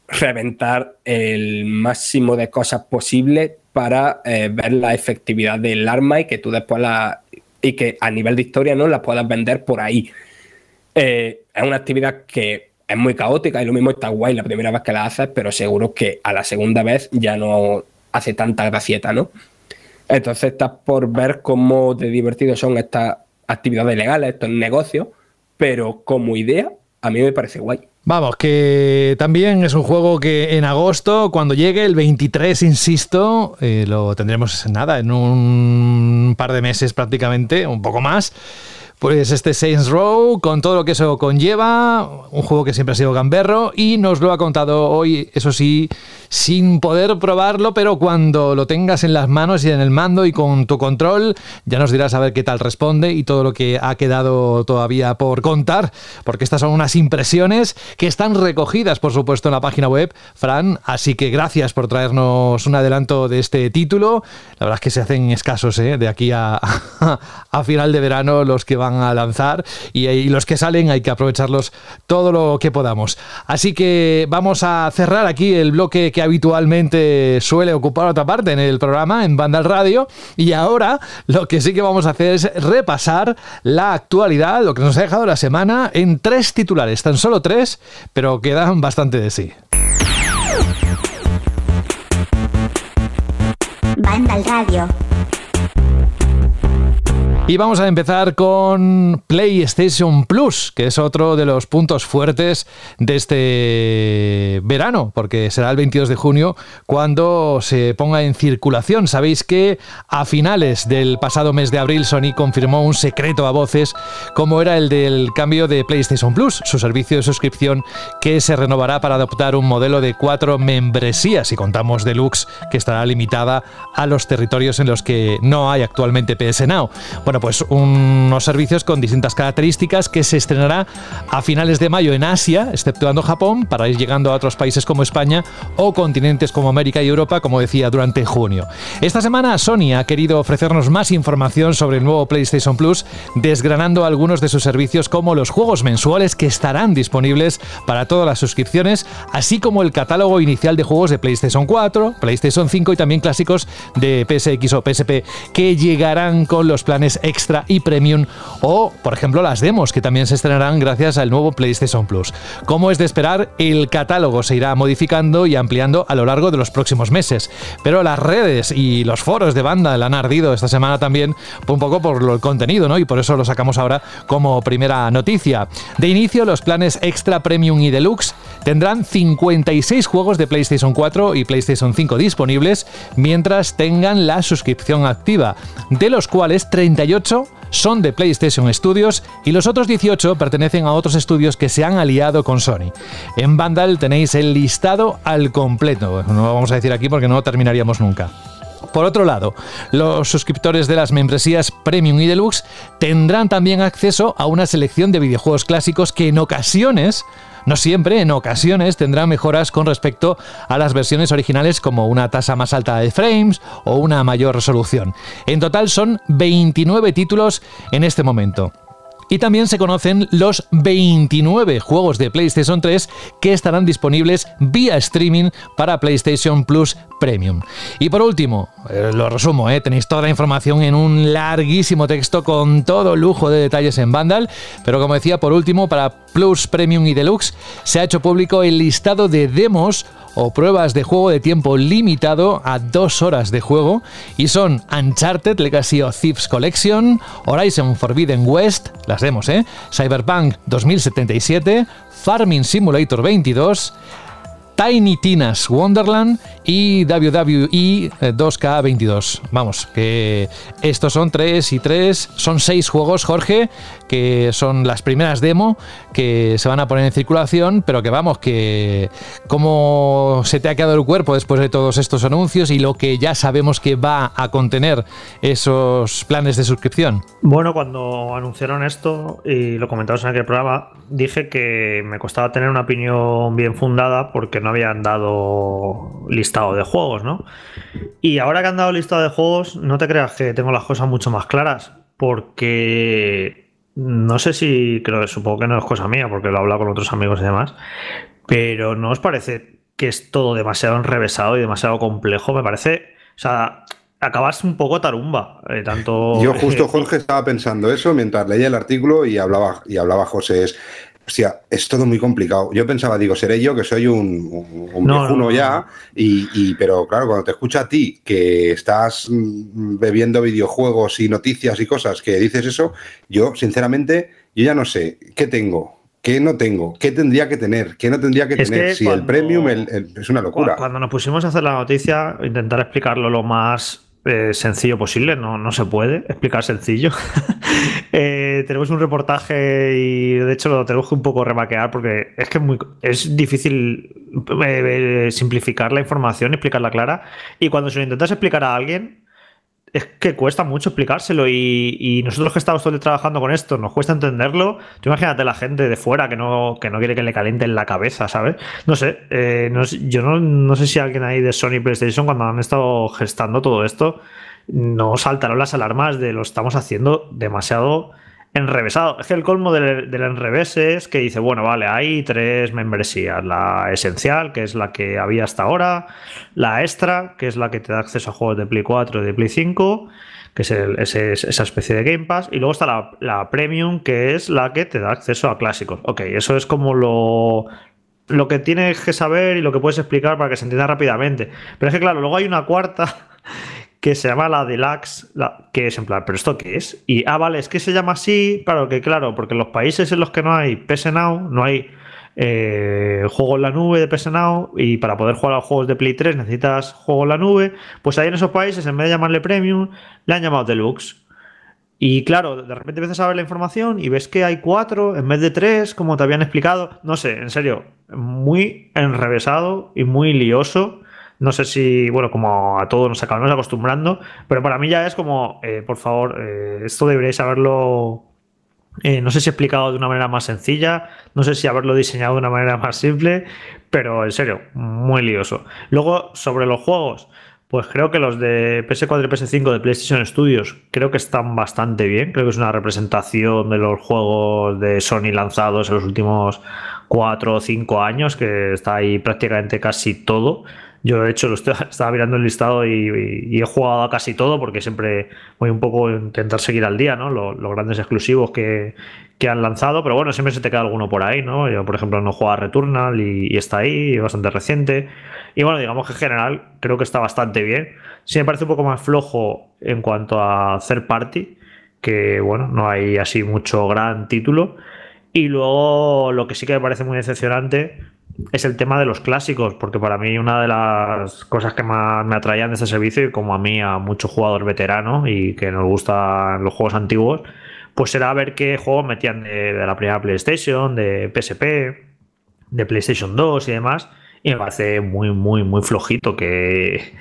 reventar el máximo de cosas posible para eh, ver la efectividad del arma y que tú después la y que a nivel de historia no la puedas vender por ahí. Eh, es una actividad que es muy caótica y lo mismo está guay la primera vez que la haces, pero seguro que a la segunda vez ya no hace tanta gracieta, ¿no? Entonces estás por ver cómo de divertidos son estas actividades legales, estos negocios, pero como idea, a mí me parece guay. Vamos, que también es un juego que en agosto, cuando llegue el 23, insisto, eh, lo tendremos nada, en un par de meses prácticamente, un poco más. Pues este Saints Row, con todo lo que eso conlleva, un juego que siempre ha sido gamberro y nos lo ha contado hoy, eso sí, sin poder probarlo, pero cuando lo tengas en las manos y en el mando y con tu control, ya nos dirás a ver qué tal responde y todo lo que ha quedado todavía por contar, porque estas son unas impresiones que están recogidas, por supuesto, en la página web, Fran, así que gracias por traernos un adelanto de este título. La verdad es que se hacen escasos ¿eh? de aquí a, final de verano los que van a lanzar y, y los que salen hay que aprovecharlos todo lo que podamos. Así que vamos a cerrar aquí el bloque que habitualmente suele ocupar otra parte en el programa, en Banda Radio. Y ahora lo que sí que vamos a hacer es repasar la actualidad, lo que nos ha dejado la semana, en tres titulares, tan solo tres, pero quedan bastante de sí. Banda Radio. Y vamos a empezar con PlayStation Plus, que es otro de los puntos fuertes de este verano, porque será el 22 de junio cuando se ponga en circulación. Sabéis que a finales del pasado mes de abril Sony confirmó un secreto a voces como era el del cambio de PlayStation Plus, su servicio de suscripción que se renovará para adoptar un modelo de cuatro membresías, y contamos deluxe, que estará limitada a los territorios en los que no hay actualmente PS Now. Bueno, pues unos servicios con distintas características que se estrenará a finales de mayo en Asia, exceptuando Japón, para ir llegando a otros países como España o continentes como América y Europa, como decía, durante junio. Esta semana Sony ha querido ofrecernos más información sobre el nuevo PlayStation Plus, desgranando algunos de sus servicios como los juegos mensuales que estarán disponibles para todas las suscripciones, así como el catálogo inicial de juegos de PlayStation 4, PlayStation 5 y también clásicos de PSX o PSP que llegarán con los planes extra y premium o, por ejemplo, las demos que también se estrenarán gracias al nuevo PlayStation Plus. Como es de esperar, el catálogo se irá modificando y ampliando a lo largo de los próximos meses, pero las redes y los foros de banda le han ardido esta semana también un poco por el contenido, ¿no? Y por eso lo sacamos ahora como primera noticia. De inicio, los planes extra, premium y deluxe tendrán 56 juegos de PlayStation 4 y PlayStation 5 disponibles mientras tengan la suscripción activa, de los cuales 38 son de PlayStation Studios y los otros 18 pertenecen a otros estudios que se han aliado con Sony. En Vandal tenéis el listado al completo. No lo vamos a decir aquí porque no terminaríamos nunca. Por otro lado, los suscriptores de las membresías Premium y Deluxe tendrán también acceso a una selección de videojuegos clásicos que en ocasiones no siempre, en ocasiones, tendrá mejoras con respecto a las versiones originales como una tasa más alta de frames o una mayor resolución. En total son 29 títulos en este momento. Y también se conocen los 29 juegos de PlayStation 3 que estarán disponibles vía streaming para PlayStation Plus Premium. Y por último, eh, lo resumo, eh, tenéis toda la información en un larguísimo texto con todo lujo de detalles en Vandal, pero como decía, por último, para Plus Premium y Deluxe se ha hecho público el listado de demos o pruebas de juego de tiempo limitado a dos horas de juego y son Uncharted Legacy of Thieves Collection, Horizon Forbidden West, las demos, ¿eh? Cyberpunk 2077, Farming Simulator 22, Tiny Tina's Wonderland y WWE 2K22. Vamos, que estos son 3 y 3, son 6 juegos, Jorge, que son las primeras demo que se van a poner en circulación, pero que vamos, que cómo se te ha quedado el cuerpo después de todos estos anuncios y lo que ya sabemos que va a contener esos planes de suscripción. Bueno, cuando anunciaron esto y lo comentamos en aquel programa, dije que me costaba tener una opinión bien fundada porque no habían dado listado de juegos, ¿no? Y ahora que han dado listado de juegos, no te creas que tengo las cosas mucho más claras, porque no sé si, creo que supongo que no es cosa mía, porque lo he hablado con otros amigos y demás, pero ¿no os parece que es todo demasiado enrevesado y demasiado complejo? Me parece, o sea, acabas un poco tarumba. Eh, tanto... Yo justo, Jorge, estaba pensando eso mientras leía el artículo y hablaba, y hablaba José. Es, sea, es todo muy complicado. Yo pensaba, digo, seré yo que soy un, un, ya, y, pero claro, cuando te escucho a ti que estás mm, bebiendo videojuegos y noticias y cosas que dices eso, yo, sinceramente, yo ya no sé qué tengo, qué no tengo, qué tendría que tener, qué no tendría que tener. si el premium es una locura. Cuando nos pusimos a hacer la noticia, intentar explicarlo lo más eh, sencillo posible, no, no se puede explicar sencillo. Eh, tenemos un reportaje y de hecho lo tenemos que un poco remaquear porque es que es, difícil eh, simplificar la información explicarla clara. Y cuando se lo intentas explicar a alguien, es que cuesta mucho explicárselo y, nosotros que estamos todo trabajando con esto, nos cuesta entenderlo. Tú imagínate la gente de fuera que no, que no quiere que le calienten la cabeza, ¿sabes? No sé, eh, yo no, sé si alguien ahí de Sony PlayStation cuando han estado gestando todo esto, no saltaron las alarmas de lo estamos haciendo demasiado enrevesado. Es que el colmo del, del es que dice, bueno, vale, hay tres membresías. La esencial, que es la que había hasta ahora, la extra, que es la que te da acceso a juegos de Play 4 y de Play 5, que es, esa especie de Game Pass, y luego está la, la, Premium, que es la que te da acceso a clásicos. Ok, eso es como lo, lo que tienes que saber y lo que puedes explicar para que se entienda rápidamente. Pero es que, claro, luego hay una cuarta que se llama la Deluxe, que es en plan, ¿pero esto qué es? Y, ah, vale, es que se llama así, claro, que claro, porque los países en los que no hay PS Now, no hay eh, juego en la nube de PS Now, y para poder jugar a los juegos de Play 3 necesitas juego en la nube, pues ahí en esos países, en vez de llamarle Premium, le han llamado Deluxe. Y claro, de repente empiezas a ver la información y ves que hay cuatro en vez de tres, como te habían explicado. No sé, en serio, muy enrevesado y muy lioso. No sé si, bueno, como a todos nos acabamos acostumbrando, pero para mí ya es como, eh, por favor, eh, esto deberíais haberlo, eh, no sé si explicado de una manera más sencilla, no sé si haberlo diseñado de una manera más simple, pero en serio, muy lioso. Luego, sobre los juegos, pues creo que los de PS4 y PS5 de PlayStation Studios creo que están bastante bien. Creo que es una representación de los juegos de Sony lanzados en los últimos 4 o 5 años, que está ahí prácticamente casi todo. Yo, de hecho, lo estaba mirando el listado y, he jugado a casi todo porque siempre voy un poco a intentar seguir al día, ¿no? Los, grandes exclusivos que, han lanzado, pero bueno, siempre se te queda alguno por ahí, ¿no? Yo, por ejemplo, no juego a Returnal y, está ahí, bastante reciente. Y bueno, digamos que en general creo que está bastante bien. Sí me parece un poco más flojo en cuanto a third party, que bueno, no hay así mucho gran título. Y luego lo que sí que me parece muy decepcionante es el tema de los clásicos, porque para mí una de las cosas que más me atraían de este servicio, y como a mí, a muchos jugadores veteranos y que nos gustan los juegos antiguos, pues era ver qué juegos metían de, la primera PlayStation, de PSP, de PlayStation 2 y demás. Y me parece muy, muy, muy flojito que,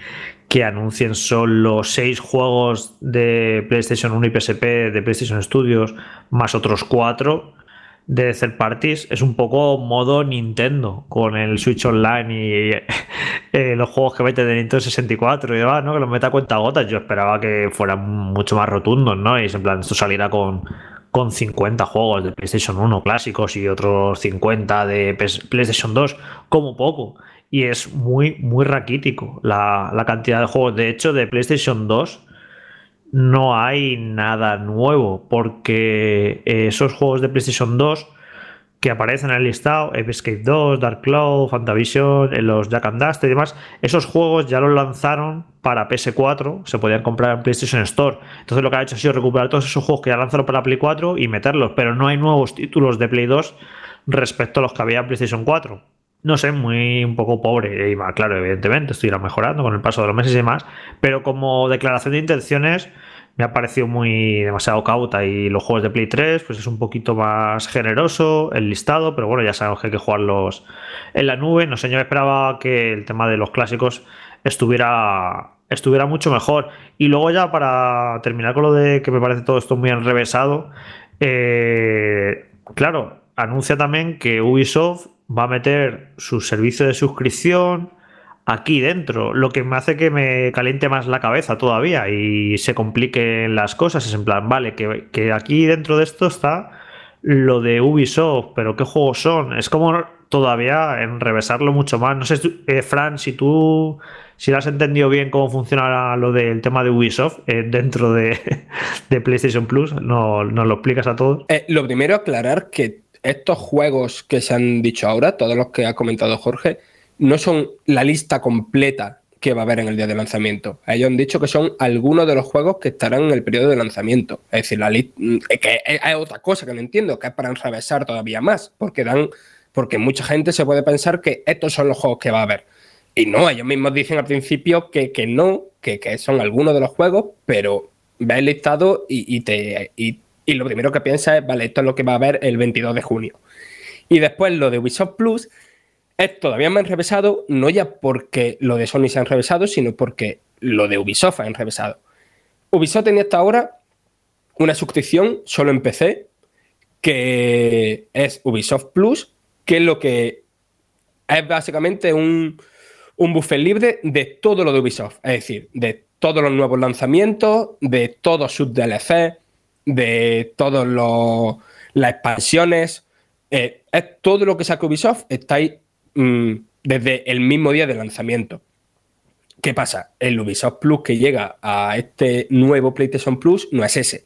que anuncien solo seis juegos de PlayStation 1 y PSP de PlayStation Studios, más otros cuatro de third parties es un poco modo Nintendo con el Switch Online y eh, los juegos que mete de Nintendo 64 y demás, ¿no? Que los meta a cuenta gotas. Yo esperaba que fueran mucho más rotundos, ¿no? Y en plan, esto saliera con, con 50 juegos de PlayStation 1 clásicos y otros 50 de PlayStation 2, como poco. Y es muy, muy raquítico la, la cantidad de juegos. De hecho, de PlayStation 2 no hay nada nuevo, porque esos juegos de PlayStation 2 que aparecen en el listado, Escape 2, Dark Cloud, Fantavision, los Jack and Dust y demás, esos juegos ya los lanzaron para PS4, se podían comprar en PlayStation Store. Entonces lo que ha hecho ha sido recuperar todos esos juegos que ya lanzaron para Play 4 y meterlos, pero no hay nuevos títulos de Play 2 respecto a los que había en PlayStation 4. No sé, muy un poco pobre. Y claro, evidentemente, esto irá mejorando con el paso de los meses y demás. Pero como declaración de intenciones, me ha parecido muy demasiado cauta y los juegos de Play 3 pues es un poquito más generoso el listado, pero bueno, ya sabemos que hay que jugarlos en la nube. No sé, yo esperaba que el tema de los clásicos estuviera estuviera mucho mejor. Y luego ya para terminar con lo de que me parece todo esto muy enrevesado, eh, claro, anuncia también que Ubisoft va a meter su servicio de suscripción aquí dentro. Lo que me hace que me caliente más la cabeza todavía y se compliquen las cosas. Es en plan, vale, que, aquí dentro de esto está lo de Ubisoft, pero ¿qué juegos son? Es como todavía enrevesarlo mucho más. No sé, eh, Fran, si tú si has entendido bien cómo funciona lo del tema de Ubisoft eh, dentro de, PlayStation Plus, ¿no, nos lo explicas a todos? Eh, lo primero, aclarar que estos juegos que se han dicho ahora, todos los que ha comentado Jorge, no son la lista completa que va a haber en el día de lanzamiento. Ellos han dicho que son algunos de los juegos que estarán en el periodo de lanzamiento. Es decir, la mm, que hay otra cosa que no entiendo, que es para enrevesar todavía más, porque dan, porque mucha gente se puede pensar que estos son los juegos que va a haber. Y no, ellos mismos dicen al principio que, no, que, son algunos de los juegos, pero ves el listado y, te, y, lo primero que piensas es, vale, esto es lo que va a haber el 22 de junio. Y después lo de Ubisoft Plus es todavía más enrevesado, no ya porque lo de Sony se ha enrevesado, sino porque lo de Ubisoft ha enrevesado. Ubisoft tenía hasta ahora una suscripción solo en PC, que es Ubisoft Plus, que es lo que es básicamente un, un buffet libre de todo lo de Ubisoft, es decir, de todos los nuevos lanzamientos, de todos sus DLC, de todas las expansiones, eh, es todo lo que saca Ubisoft está ahí mm, desde el mismo día de lanzamiento. ¿Qué pasa? El Ubisoft Plus que llega a este nuevo PlayStation Plus no es ese.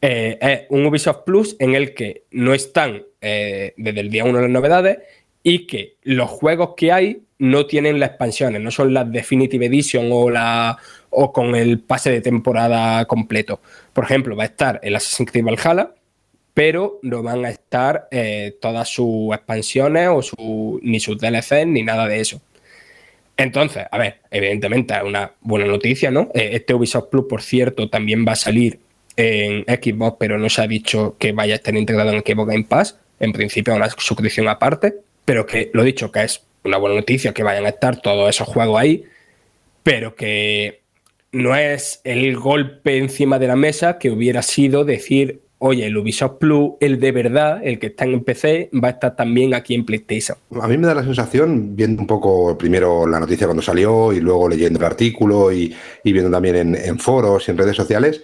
Eh, es un Ubisoft Plus en el que no están eh, desde el día 1 las novedades y que los juegos que hay no tienen las expansiones, no son las Definitive Edition o, la, o con el pase de temporada completo. Por ejemplo, va a estar el Assassin's Creed Valhalla, pero no van a estar eh, todas sus expansiones o su, ni sus DLC ni nada de eso. Entonces, a ver, evidentemente es una buena noticia, ¿no? Este Ubisoft Plus, por cierto, también va a salir en Xbox, pero no se ha dicho que vaya a estar integrado en Xbox Game Pass. En principio, una suscripción aparte, pero que lo dicho, que es una buena noticia que vayan a estar todos esos juegos ahí, pero que no es el golpe encima de la mesa que hubiera sido decir, oye, el Ubisoft Plus, el de verdad, el que está en PC, va a estar también aquí en PlayStation. A mí me da la sensación, viendo un poco primero la noticia cuando salió y luego leyendo el artículo y, viendo también en, foros y en redes sociales,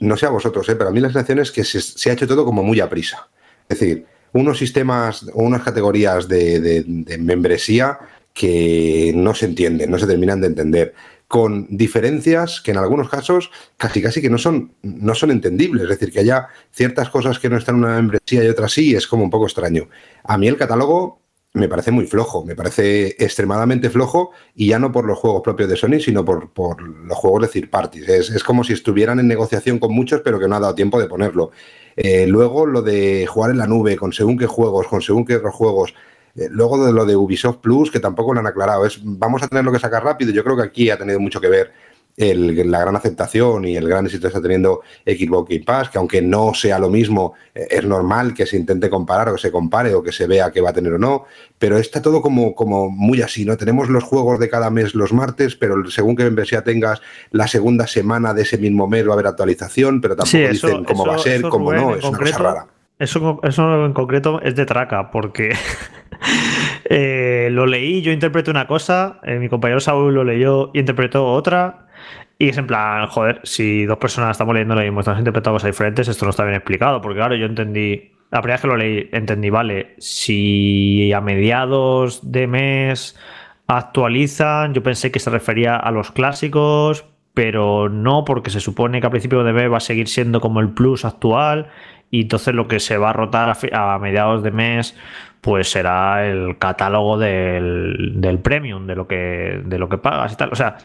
no sé a vosotros, ¿eh? pero a mí la sensación es que se, ha hecho todo como muy a prisa. Es decir, unos sistemas o unas categorías de, membresía que no se entienden, no se terminan de entender con diferencias que en algunos casos casi casi que no son, no son entendibles. Es decir, que haya ciertas cosas que no están en una membresía y otras sí, es como un poco extraño. A mí el catálogo me parece muy flojo, me parece extremadamente flojo y ya no por los juegos propios de Sony, sino por, por los juegos de third parties. Es, como si estuvieran en negociación con muchos, pero que no ha dado tiempo de ponerlo. Eh, luego lo de jugar en la nube, con según qué juegos, con según qué otros juegos. Eh, luego de lo de Ubisoft Plus, que tampoco lo han aclarado. Es, vamos a tener lo que sacar rápido. Yo creo que aquí ha tenido mucho que ver la gran aceptación y el gran éxito que está teniendo Xbox Game Pass, que aunque no sea lo mismo, eh, es normal que se intente comparar o que se compare o que se vea que va a tener o no, pero está todo como, como muy así, ¿no? Tenemos los juegos de cada mes los martes, pero según qué membresía tengas, la segunda semana de ese mismo mes va a haber actualización, pero tampoco dicen cómo va a ser, cómo no, es una cosa rara. Eso, eso en concreto es de traca, porque eh, lo leí, yo interpreté una cosa, eh, mi compañero Saúl lo leyó y interpretó otra, y es en plan, joder, si dos personas estamos leyendo lo mismo, estamos interpretando cosas diferentes, esto no está bien explicado. Porque claro, yo entendí, la primera vez que lo leí, entendí, vale, si a mediados de mes actualizan, yo pensé que se refería a los clásicos, pero no, porque se supone que a principio de mes va a seguir siendo como el plus actual. Y entonces lo que se va a rotar a, mediados de mes, pues será el catálogo del, del premium, de lo que, de lo que pagas y tal. O sea,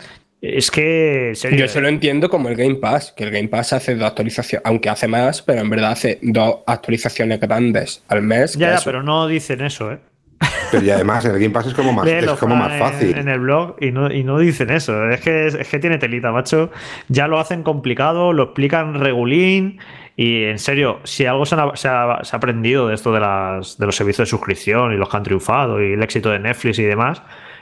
es que. Yo se lo entiendo como el Game Pass, que el Game Pass hace dos actualizaciones, aunque hace más, pero en verdad hace dos actualizaciones grandes al mes. Ya, ya pero no dicen eso, ¿eh? Pero y además el Game Pass es como más, es como más fácil. En, el blog y no, y no dicen eso. Es que, es, que tiene telita, macho. Ya lo hacen complicado, lo explican regulín. Y en serio, si algo se ha, se ha, aprendido de esto de, las, de los servicios de suscripción y los que han triunfado y el éxito de Netflix y demás,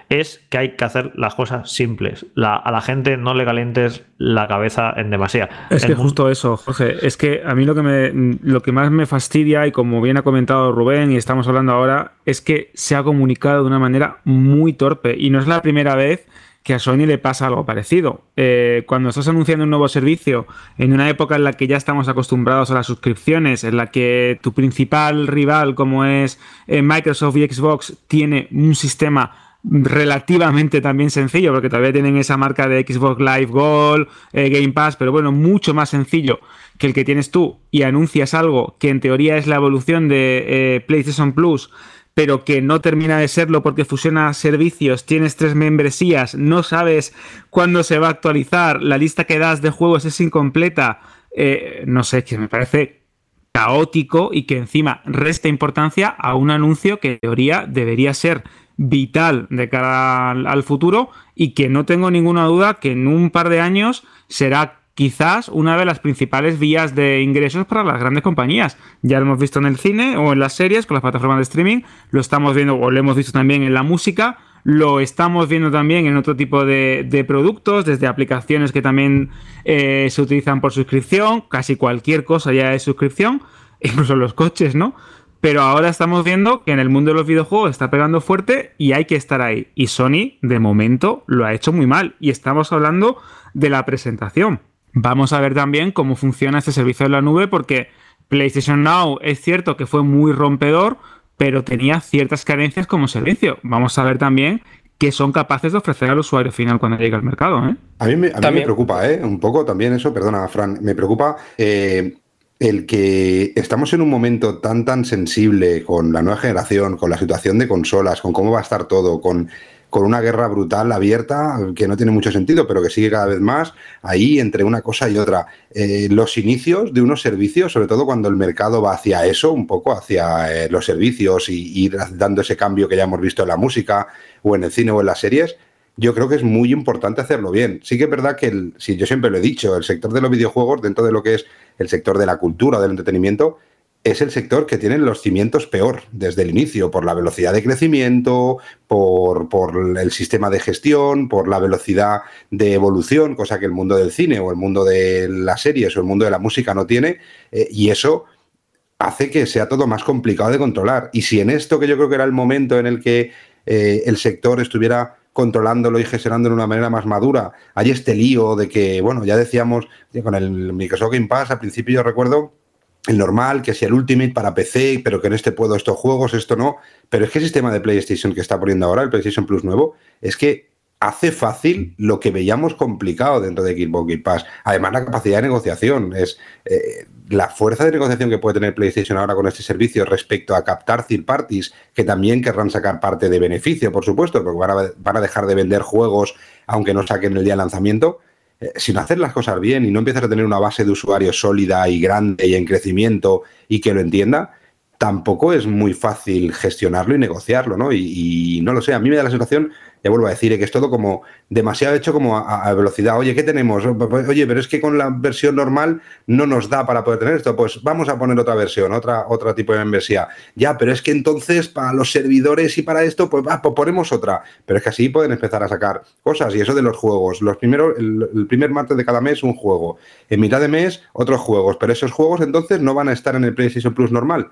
es que hay que hacer las cosas simples. a la gente no le calientes la cabeza en demasía. Es que justo eso, Jorge. Es que a mí lo que, me, lo que más me fastidia, y como bien ha comentado Rubén y estamos hablando ahora, es que se ha comunicado de una manera muy torpe. Y no es la primera vez que a Sony le pasa algo parecido. Eh, cuando estás anunciando un nuevo servicio, en una época en la que ya estamos acostumbrados a las suscripciones, en la que tu principal rival, como es eh, Microsoft y Xbox, tiene un sistema relativamente también sencillo, porque todavía tienen esa marca de Xbox Live Gold, eh, Game Pass, pero bueno, mucho más sencillo que el que tienes tú y anuncias algo que en teoría es la evolución de PlayStation Plus, pero que no termina de serlo porque fusiona servicios, tienes tres membresías, no sabes cuándo se va a actualizar, la lista que das de juegos es incompleta, eh, no sé, que me parece caótico y que encima resta importancia a un anuncio que en teoría debería ser vital de cara al, futuro y que no tengo ninguna duda que en un par de años será quizás una de las principales vías de ingresos para las grandes compañías. Ya lo hemos visto en el cine o en las series con las plataformas de streaming, lo estamos viendo o lo hemos visto también en la música, lo estamos viendo también en otro tipo de, productos, desde aplicaciones que también eh, se utilizan por suscripción, casi cualquier cosa ya es suscripción, incluso los coches, ¿no? Pero ahora estamos viendo que en el mundo de los videojuegos está pegando fuerte y hay que estar ahí. Y Sony, de momento, lo ha hecho muy mal. Y estamos hablando de la presentación. Vamos a ver también cómo funciona este servicio de la nube porque PlayStation Now es cierto que fue muy rompedor, pero tenía ciertas carencias como servicio. Vamos a ver también qué son capaces de ofrecer al usuario final cuando llegue al mercado. ¿eh? A mí, me, preocupa, ¿eh? un poco también eso, perdona, Fran, me preocupa eh, el que estamos en un momento tan tan sensible con la nueva generación, con la situación de consolas, con cómo va a estar todo, con, con una guerra brutal abierta que no tiene mucho sentido, pero que sigue cada vez más ahí entre una cosa y otra. Eh, los inicios de unos servicios, sobre todo cuando el mercado va hacia eso, un poco hacia eh, los servicios y ir dando ese cambio que ya hemos visto en la música o en el cine o en las series, yo creo que es muy importante hacerlo bien. Sí que es verdad que, el, si yo siempre lo he dicho, el sector de los videojuegos, dentro de lo que es el sector de la cultura, del entretenimiento, es el sector que tiene los cimientos peor desde el inicio, por la velocidad de crecimiento, por, el sistema de gestión, por la velocidad de evolución, cosa que el mundo del cine o el mundo de las series o el mundo de la música no tiene, eh, y eso hace que sea todo más complicado de controlar. Y si en esto, que yo creo que era el momento en el que eh, el sector estuviera controlándolo y gestionándolo de una manera más madura, hay este lío de que, bueno, ya decíamos, con el Microsoft Game Pass, al principio yo recuerdo el normal, que sea el Ultimate para PC, pero que en este puedo estos juegos, esto no. Pero es que el sistema de PlayStation que está poniendo ahora, el PlayStation Plus nuevo, es que hace fácil lo que veíamos complicado dentro de Xbox Game Pass. Además, la capacidad de negociación es eh, la fuerza de negociación que puede tener PlayStation ahora con este servicio respecto a captar third parties que también querrán sacar parte de beneficio, por supuesto, porque van a, van a dejar de vender juegos aunque no saquen el día de lanzamiento si no haces las cosas bien y no empiezas a tener una base de usuarios sólida y grande y en crecimiento y que lo entienda, tampoco es muy fácil gestionarlo y negociarlo, ¿no? Y, no lo sé, a mí me da la sensación, vuelvo a decir, que es todo como demasiado hecho como a, velocidad. Oye, ¿qué tenemos? Oye, pero es que con la versión normal no nos da para poder tener esto. Pues vamos a poner otra versión, otra, otro tipo de membresía. Ya, pero es que entonces para los servidores y para esto, pues, pues ponemos otra. Pero es que así pueden empezar a sacar cosas. Y eso de los juegos. Los primeros, el, el primer martes de cada mes un juego. En mitad de mes otros juegos. Pero esos juegos entonces no van a estar en el PlayStation Plus normal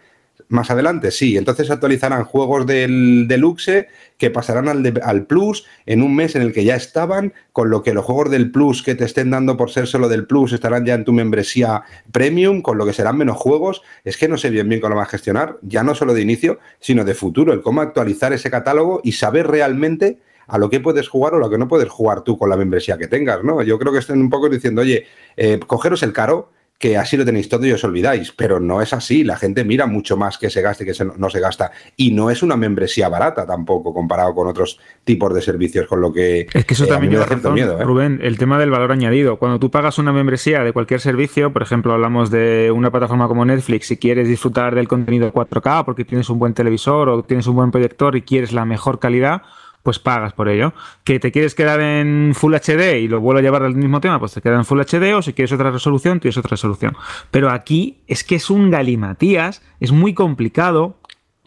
más adelante, sí. Entonces actualizarán juegos del deluxe que pasarán al, al, Plus en un mes en el que ya estaban, con lo que los juegos del Plus que te estén dando por ser solo del Plus estarán ya en tu membresía Premium, con lo que serán menos juegos. Es que no sé bien bien cómo lo van a gestionar, ya no solo de inicio, sino de futuro, el cómo actualizar ese catálogo y saber realmente a lo que puedes jugar o lo que no puedes jugar tú con la membresía que tengas, ¿no? Yo creo que estén un poco diciendo, oye, eh, cogeros el caro, que así lo tenéis todo y os olvidáis, pero no es así. La gente mira mucho más que se gaste que no se gasta. Y no es una membresía barata tampoco comparado con otros tipos de servicios, con lo que... Es que eso eh, también me da cierto miedo. ¿eh? Rubén, el tema del valor añadido. Cuando tú pagas una membresía de cualquier servicio, por ejemplo, hablamos de una plataforma como Netflix, si quieres disfrutar del contenido 4K porque tienes un buen televisor o tienes un buen proyector y quieres la mejor calidad, pues pagas por ello. Que te quieres quedar en Full HD y lo vuelvo a llevar al mismo tema, pues te queda en Full HD o si quieres otra resolución, tienes otra resolución. Pero aquí es que es un galimatías, es muy complicado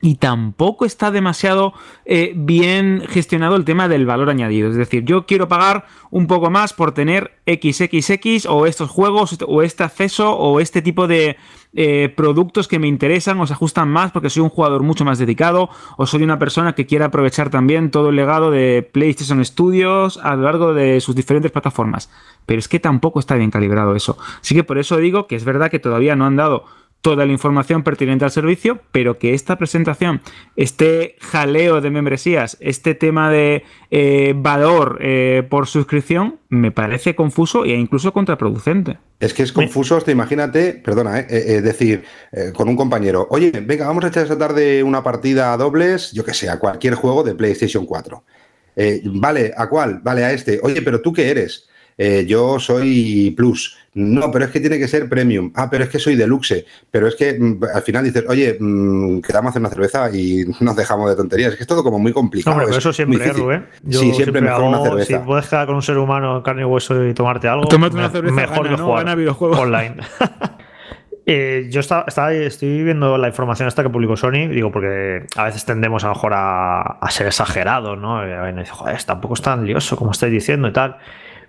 y tampoco está demasiado eh, bien gestionado el tema del valor añadido. Es decir, yo quiero pagar un poco más por tener XXX o estos juegos o este acceso o este tipo de eh, productos que me interesan o se ajustan más porque soy un jugador mucho más dedicado o soy una persona que quiere aprovechar también todo el legado de PlayStation Studios a lo largo de sus diferentes plataformas. Pero es que tampoco está bien calibrado eso. Así que por eso digo que es verdad que todavía no han dado toda la información pertinente al servicio, pero que esta presentación, este jaleo de membresías, este tema de eh, valor eh, por suscripción, me parece confuso e incluso contraproducente. Es que es confuso, hasta imagínate, perdona, eh, decir con un compañero, oye, venga, vamos a echar esta tarde una partida a dobles, yo que sé, a cualquier juego de PlayStation 4. vale, ¿a cuál? Vale, a este. Oye, pero tú qué eres? yo soy Plus. No, pero es que tiene que ser Premium. Ah, pero es que soy Deluxe. Pero es que mm, al final dices, oye, mm, quedamos a hacer una cerveza y nos dejamos de tonterías. Es que es todo como muy complicado. Hombre, pero eso siempre, Rubén. Yo sí, siempre, mejor una cerveza. Si puedes quedar con un ser humano carne y hueso y tomarte algo, una cerveza mejor que jugar online. Eh, yo estaba, estoy viendo la información esta que publicó Sony, digo, porque a veces tendemos a lo mejor a, ser exagerados, ¿no? Y a veces, joder, tampoco es tan lioso como estáis diciendo y tal.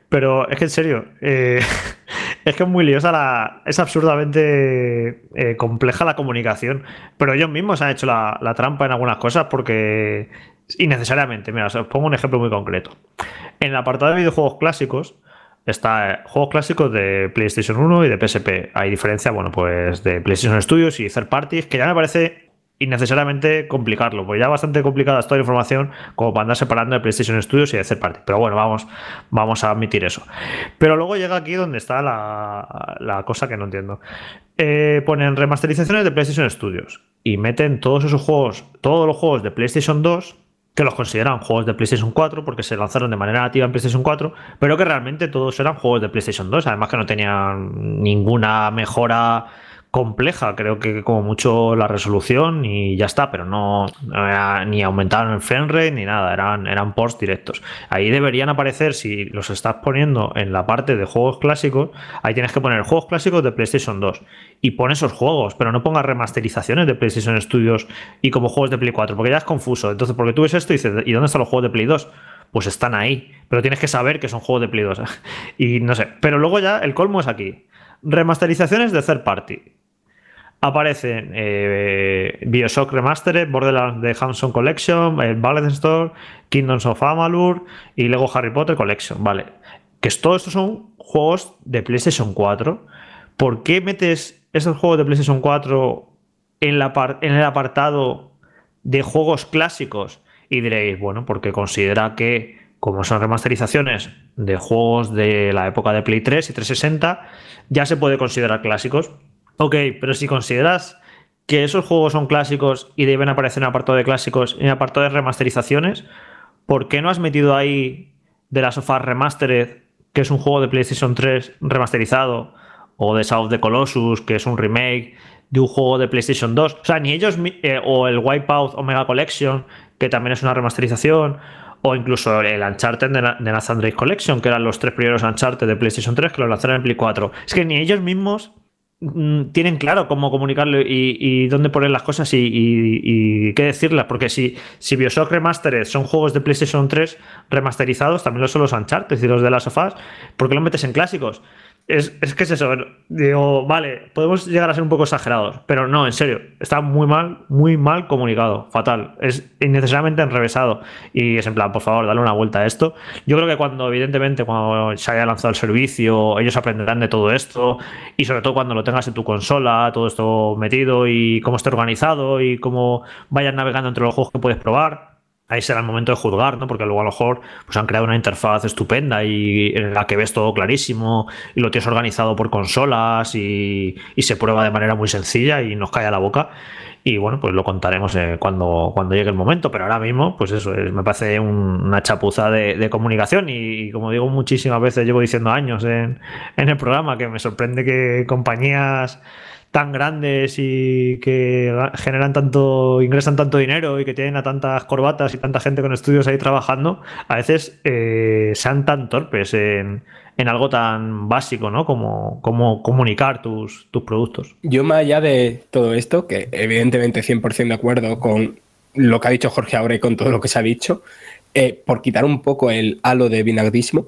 Pero es que en serio, eh, es que es muy liosa la. Es absurdamente eh, compleja la comunicación. Pero ellos mismos han hecho la, la trampa en algunas cosas porque. Innecesariamente. Mira, os pongo un ejemplo muy concreto. En el apartado de videojuegos clásicos, Está eh, juegos clásicos de PlayStation 1 y de PSP. Hay diferencia, bueno, pues de PlayStation Studios y third parties, que ya me parece innecesariamente complicarlo, porque ya bastante complicada toda la información como para andar separando de PlayStation Studios y de third party. Pero bueno, vamos, vamos a admitir eso. Pero luego llega aquí donde está la, cosa que no entiendo. Eh, ponen remasterizaciones de PlayStation Studios y meten todos esos juegos, todos los juegos de PlayStation 2 que los consideran juegos de PlayStation 4 porque se lanzaron de manera nativa en PlayStation 4, pero que realmente todos eran juegos de PlayStation 2, además que no tenían ninguna mejora compleja, creo que como mucho la resolución y ya está, pero no, ni aumentaron el frame rate ni nada, eran, eran ports directos. Ahí deberían aparecer, si los estás poniendo en la parte de juegos clásicos, ahí tienes que poner juegos clásicos de PlayStation 2 y pon esos juegos, pero no pongas remasterizaciones de PlayStation Studios y como juegos de Play 4, porque ya es confuso. Entonces, porque tú ves esto y dices, ¿y dónde están los juegos de Play 2? Pues están ahí, pero tienes que saber que son juegos de Play 2. y no sé, pero luego ya el colmo es aquí. Remasterizaciones de third party aparecen eh, Bioshock Remastered, Borderlands de Hanson Collection, Ballet Store, Kingdoms of Amalur y luego Harry Potter Collection. Vale. Que todos estos son juegos de PlayStation 4. ¿Por qué metes esos juegos de PlayStation 4 en, la en el apartado de juegos clásicos? Y diréis, bueno, porque considera que, como son remasterizaciones de juegos de la época de Play 3 y 360, ya se puede considerar clásicos. Ok, pero si consideras que esos juegos son clásicos y deben aparecer en apartado de clásicos y en apartado de remasterizaciones, ¿por qué no has metido ahí de la sofá Remastered, que es un juego de PlayStation 3 remasterizado, o de South of the Colossus, que es un remake de un juego de PlayStation 2? O sea, ni ellos, eh, o el Wipeout Omega Collection, que también es una remasterización, o incluso el Uncharted de, de Nathan Drake Collection, que eran los tres primeros Uncharted de PlayStation 3 que lo lanzaron en Play 4. Es que ni ellos mismos tienen claro cómo comunicarlo y, dónde poner las cosas y, qué decirlas. Porque si, si Bioshock Remastered son juegos de PlayStation 3 remasterizados, también lo son los Uncharted y los de las sofás, ¿por qué lo metes en clásicos? Es, que es eso. Digo, vale, podemos llegar a ser un poco exagerados, pero no, en serio, está muy mal, muy mal comunicado, fatal. Es innecesariamente enrevesado. Y es en plan, por favor, dale una vuelta a esto. Yo creo que cuando, evidentemente, cuando se haya lanzado el servicio, ellos aprenderán de todo esto. Y sobre todo cuando lo tengas en tu consola, todo esto metido y cómo esté organizado y cómo vayan navegando entre los juegos que puedes probar ahí será el momento de juzgar, ¿no? Porque luego a lo mejor pues, han creado una interfaz estupenda y en la que ves todo clarísimo y lo tienes organizado por consolas y, se prueba de manera muy sencilla y nos cae a la boca. Y bueno, pues lo contaremos eh, cuando, cuando llegue el momento, pero ahora mismo, pues eso, me parece una chapuza de, comunicación y, como digo muchísimas veces, llevo diciendo años en, en el programa que me sorprende que compañías tan grandes y que generan tanto, ingresan tanto dinero y que tienen a tantas corbatas y tanta gente con estudios ahí trabajando, a veces eh, sean tan torpes en, algo tan básico, ¿no? Como, como comunicar tus, tus productos. Yo más allá de todo esto, que evidentemente 100% de acuerdo con lo que ha dicho Jorge ahora y con todo lo que se ha dicho, eh, por quitar un poco el halo de vinagrismo,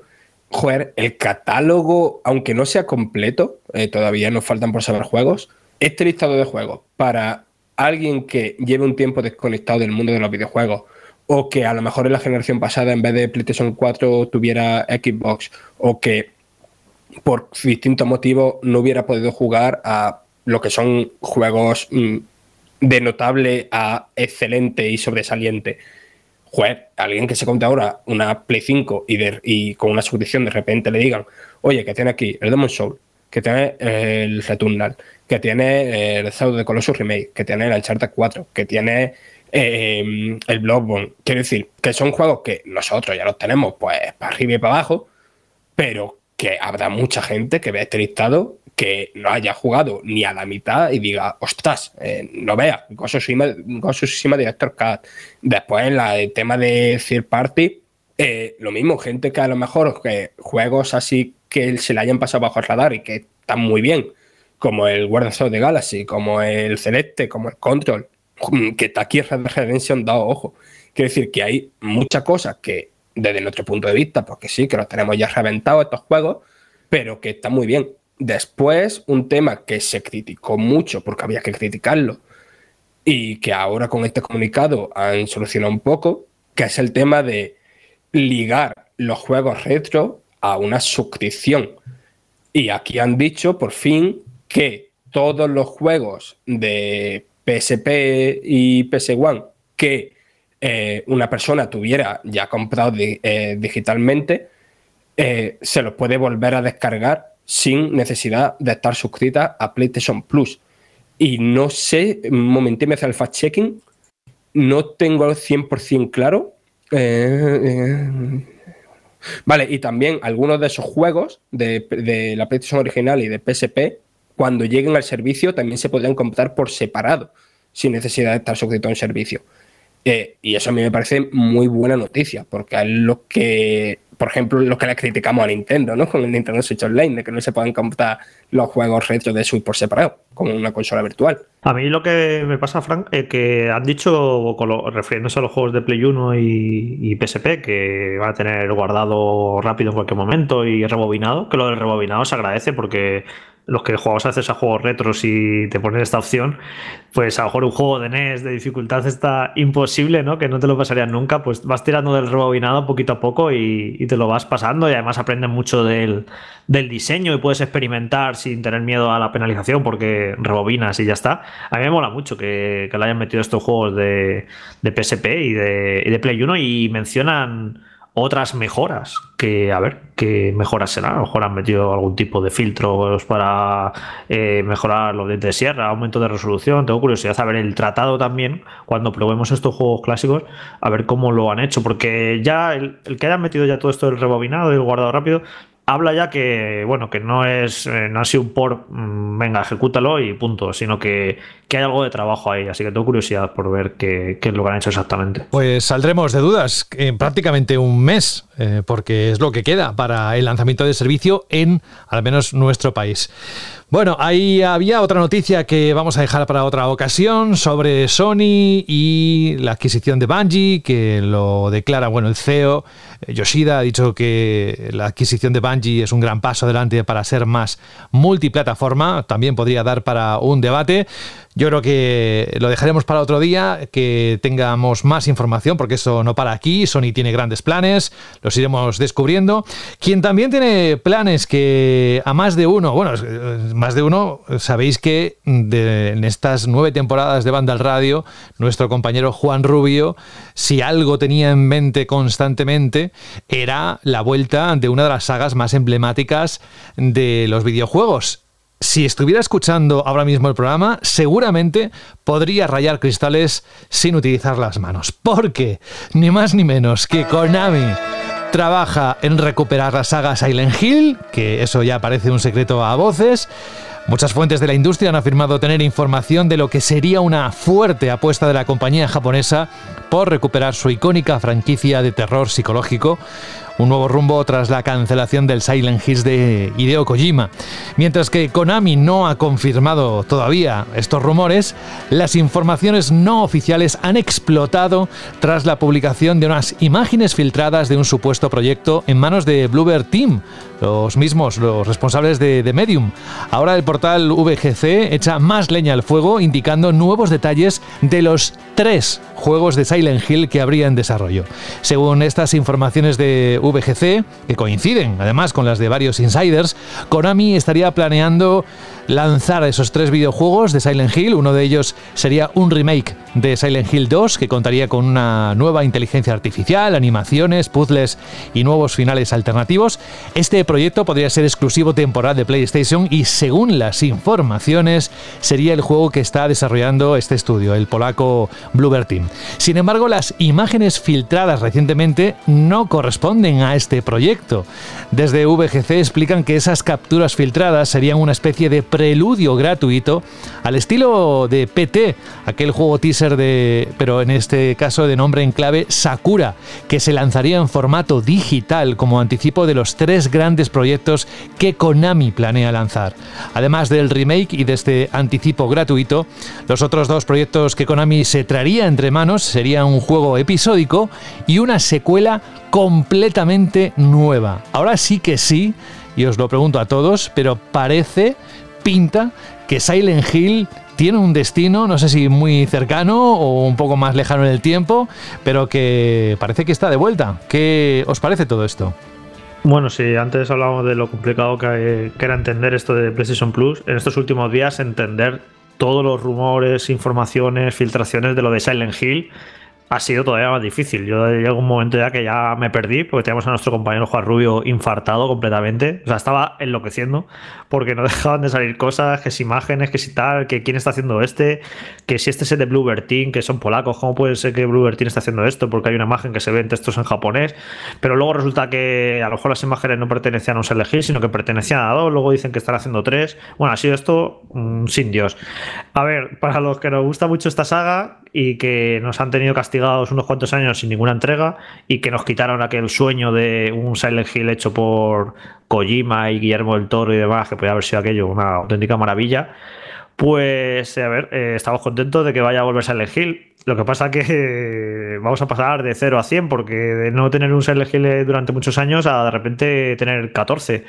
joder, el catálogo, aunque no sea completo, eh, todavía nos faltan por saber juegos, este listado de juegos para alguien que lleve un tiempo desconectado del mundo de los videojuegos o que a lo mejor en la generación pasada en vez de PlayStation 4 tuviera Xbox o que por distintos motivos no hubiera podido jugar a lo que son juegos mm, de notable a excelente y sobresaliente joder, alguien que se compre ahora una Play 5 y, con una suscripción de repente le digan, oye, que tiene aquí el Demon Soul, que tiene el Returnal, que tiene el South de Colossus Remake, que tiene el Uncharted 4, que tiene eh, el Bloodborne. Quiero decir, que son juegos que nosotros ya los tenemos pues para arriba y para abajo, pero que habrá mucha gente que vea este listado que no haya jugado ni a la mitad y diga, ostras, eh, no vea, Ghost of Director Cut. Después, en la, el tema de third party, eh, lo mismo, gente que a lo mejor que juegos así que se le hayan pasado bajo el radar y que están muy bien, como el Guardians of the Galaxy, como el Celeste, como el Control, que está aquí Red Redemption dado ojo. Quiero decir que hay muchas cosas que, desde nuestro punto de vista, porque sí, que los tenemos ya reventados estos juegos, pero que están muy bien. Después, un tema que se criticó mucho porque había que criticarlo y que ahora con este comunicado han solucionado un poco, que es el tema de ligar los juegos retro a una suscripción. Y aquí han dicho, por fin, que todos los juegos de PSP y PS1 que eh, una persona tuviera ya comprado eh, digitalmente, eh, se los puede volver a descargar sin necesidad de estar suscrita a PlayStation Plus. Y no sé, un momentito me hace el fact-checking, no tengo al 100% claro. Eh, eh, vale, y también algunos de esos juegos de, de, la PlayStation original y de PSP, cuando lleguen al servicio, también se podrían comprar por separado, sin necesidad de estar suscrito a un servicio. Eh, y eso a mí me parece muy buena noticia, porque es lo que por ejemplo, lo que le criticamos a Nintendo, ¿no? Con el Nintendo Switch Online, de que no se pueden comprar los juegos retro de Switch por separado, como una consola virtual. A mí lo que me pasa, Frank, es que han dicho, refiriéndose a los juegos de Play 1 y, PSP, que van a tener guardado rápido en cualquier momento y rebobinado, que lo del rebobinado se agradece porque los que jugamos a veces a juegos retros y te ponen esta opción, pues a lo mejor un juego de NES de dificultad está imposible, ¿no? Que no te lo pasarías nunca, pues vas tirando del rebobinado poquito a poco y, te lo vas pasando y además aprendes mucho del, diseño y puedes experimentar sin tener miedo a la penalización porque rebobinas y ya está. A mí me mola mucho que, le hayan metido estos juegos de, de PSP y de, y de Play 1 y mencionan otras mejoras que, a ver, qué mejoras serán. A lo mejor han metido algún tipo de filtros para eh, mejorar los de sierra, aumento de resolución. Tengo curiosidad a ver el tratado también, cuando probemos estos juegos clásicos, a ver cómo lo han hecho. Porque ya el, el que hayan metido ya todo esto del rebobinado y el guardado rápido, habla ya que, bueno, que no es, eh, no ha sido un por, mm, venga, ejecútalo y punto, sino que, que, hay algo de trabajo ahí. Así que tengo curiosidad por ver qué, es lo que han hecho exactamente. Pues saldremos de dudas en prácticamente un mes, eh, porque es lo que queda para el lanzamiento del servicio en al menos nuestro país. Bueno, ahí había otra noticia que vamos a dejar para otra ocasión sobre Sony y la adquisición de Bungie, que lo declara, bueno, el CEO eh, Yoshida ha dicho que la adquisición de Bungie es un gran paso adelante para ser más multiplataforma, también podría dar para un debate. Yo creo que lo dejaremos para otro día, que tengamos más información, porque eso no para aquí. Sony tiene grandes planes, los iremos descubriendo. Quien también tiene planes que a más de uno, bueno, más de uno, sabéis que en estas nueve temporadas de Banda al Radio, nuestro compañero Juan Rubio, si algo tenía en mente constantemente, era la vuelta de una de las sagas más emblemáticas de los videojuegos si estuviera escuchando ahora mismo el programa, seguramente podría rayar cristales sin utilizar las manos. Porque, ni más ni menos que Konami trabaja en recuperar la saga Silent Hill, que eso ya parece un secreto a voces. Muchas fuentes de la industria han afirmado tener información de lo que sería una fuerte apuesta de la compañía japonesa por recuperar su icónica franquicia de terror psicológico, un nuevo rumbo tras la cancelación del Silent Hills de Hideo Kojima. Mientras que Konami no ha confirmado todavía estos rumores, las informaciones no oficiales han explotado tras la publicación de unas imágenes filtradas de un supuesto proyecto en manos de Bluebird Team, los mismos, los responsables de, de, Medium. Ahora el portal VGC echa más leña al fuego, indicando nuevos detalles de los tres juegos de Silent Hill que habría en desarrollo. Según estas informaciones de VGC, que coinciden además con las de varios insiders, Konami estaría planeando lanzar esos tres videojuegos de Silent Hill. Uno de ellos sería un remake de Silent Hill 2, que contaría con una nueva inteligencia artificial, animaciones, puzzles y nuevos finales alternativos. Este proyecto podría ser exclusivo temporal de PlayStation y según las informaciones sería el juego que está desarrollando este estudio, el polaco Bluebird Team. Sin embargo, las imágenes filtradas recientemente no corresponden a este proyecto. Desde VGC explican que esas capturas filtradas serían una especie de preludio gratuito al estilo de PT, aquel juego teaser de, pero en este caso de nombre en clave Sakura, que se lanzaría en formato digital como anticipo de los tres grandes proyectos que Konami planea lanzar. Además del remake y de este anticipo gratuito, los otros dos proyectos que Konami se traería entre manos serían un juego episódico y una secuela completamente nueva. Ahora sí que sí, y os lo pregunto a todos, pero parece, pinta, que Silent Hill tiene un destino, no sé si muy cercano o un poco más lejano en el tiempo, pero que parece que está de vuelta. ¿Qué os parece todo esto? Bueno, sí, antes hablábamos de lo complicado que, que era entender esto de PlayStation Plus. En estos últimos días, entender todos los rumores, informaciones, filtraciones de lo de Silent Hill ha sido todavía más difícil. Yo llegó un momento ya que ya me perdí porque teníamos a nuestro compañero Juan Rubio infartado completamente. O sea, estaba enloqueciendo porque no dejaban de salir cosas, que si imágenes, que si tal, que quién está haciendo este, que si este es el de Bluebird Team, que son polacos, ¿cómo puede ser que Bluebird Team está haciendo esto? Porque hay una imagen que se ve en textos en japonés, pero luego resulta que a lo mejor las imágenes no pertenecían a un Silent sino que pertenecían a dos, luego dicen que están haciendo tres. Bueno, ha sido esto mm, sin Dios. A ver, para los que nos gusta mucho esta saga, y que nos han tenido castigados unos cuantos años sin ninguna entrega y que nos quitaron aquel sueño de un Silent Hill hecho por Kojima y Guillermo del Toro y demás, que podía haber sido aquello una auténtica maravilla. Pues, a ver, eh, estamos contentos de que vaya a volver Silent Hill. Lo que pasa que eh, vamos a pasar de 0 a 100, porque de no tener un Silent Hill durante muchos años a de repente tener 14.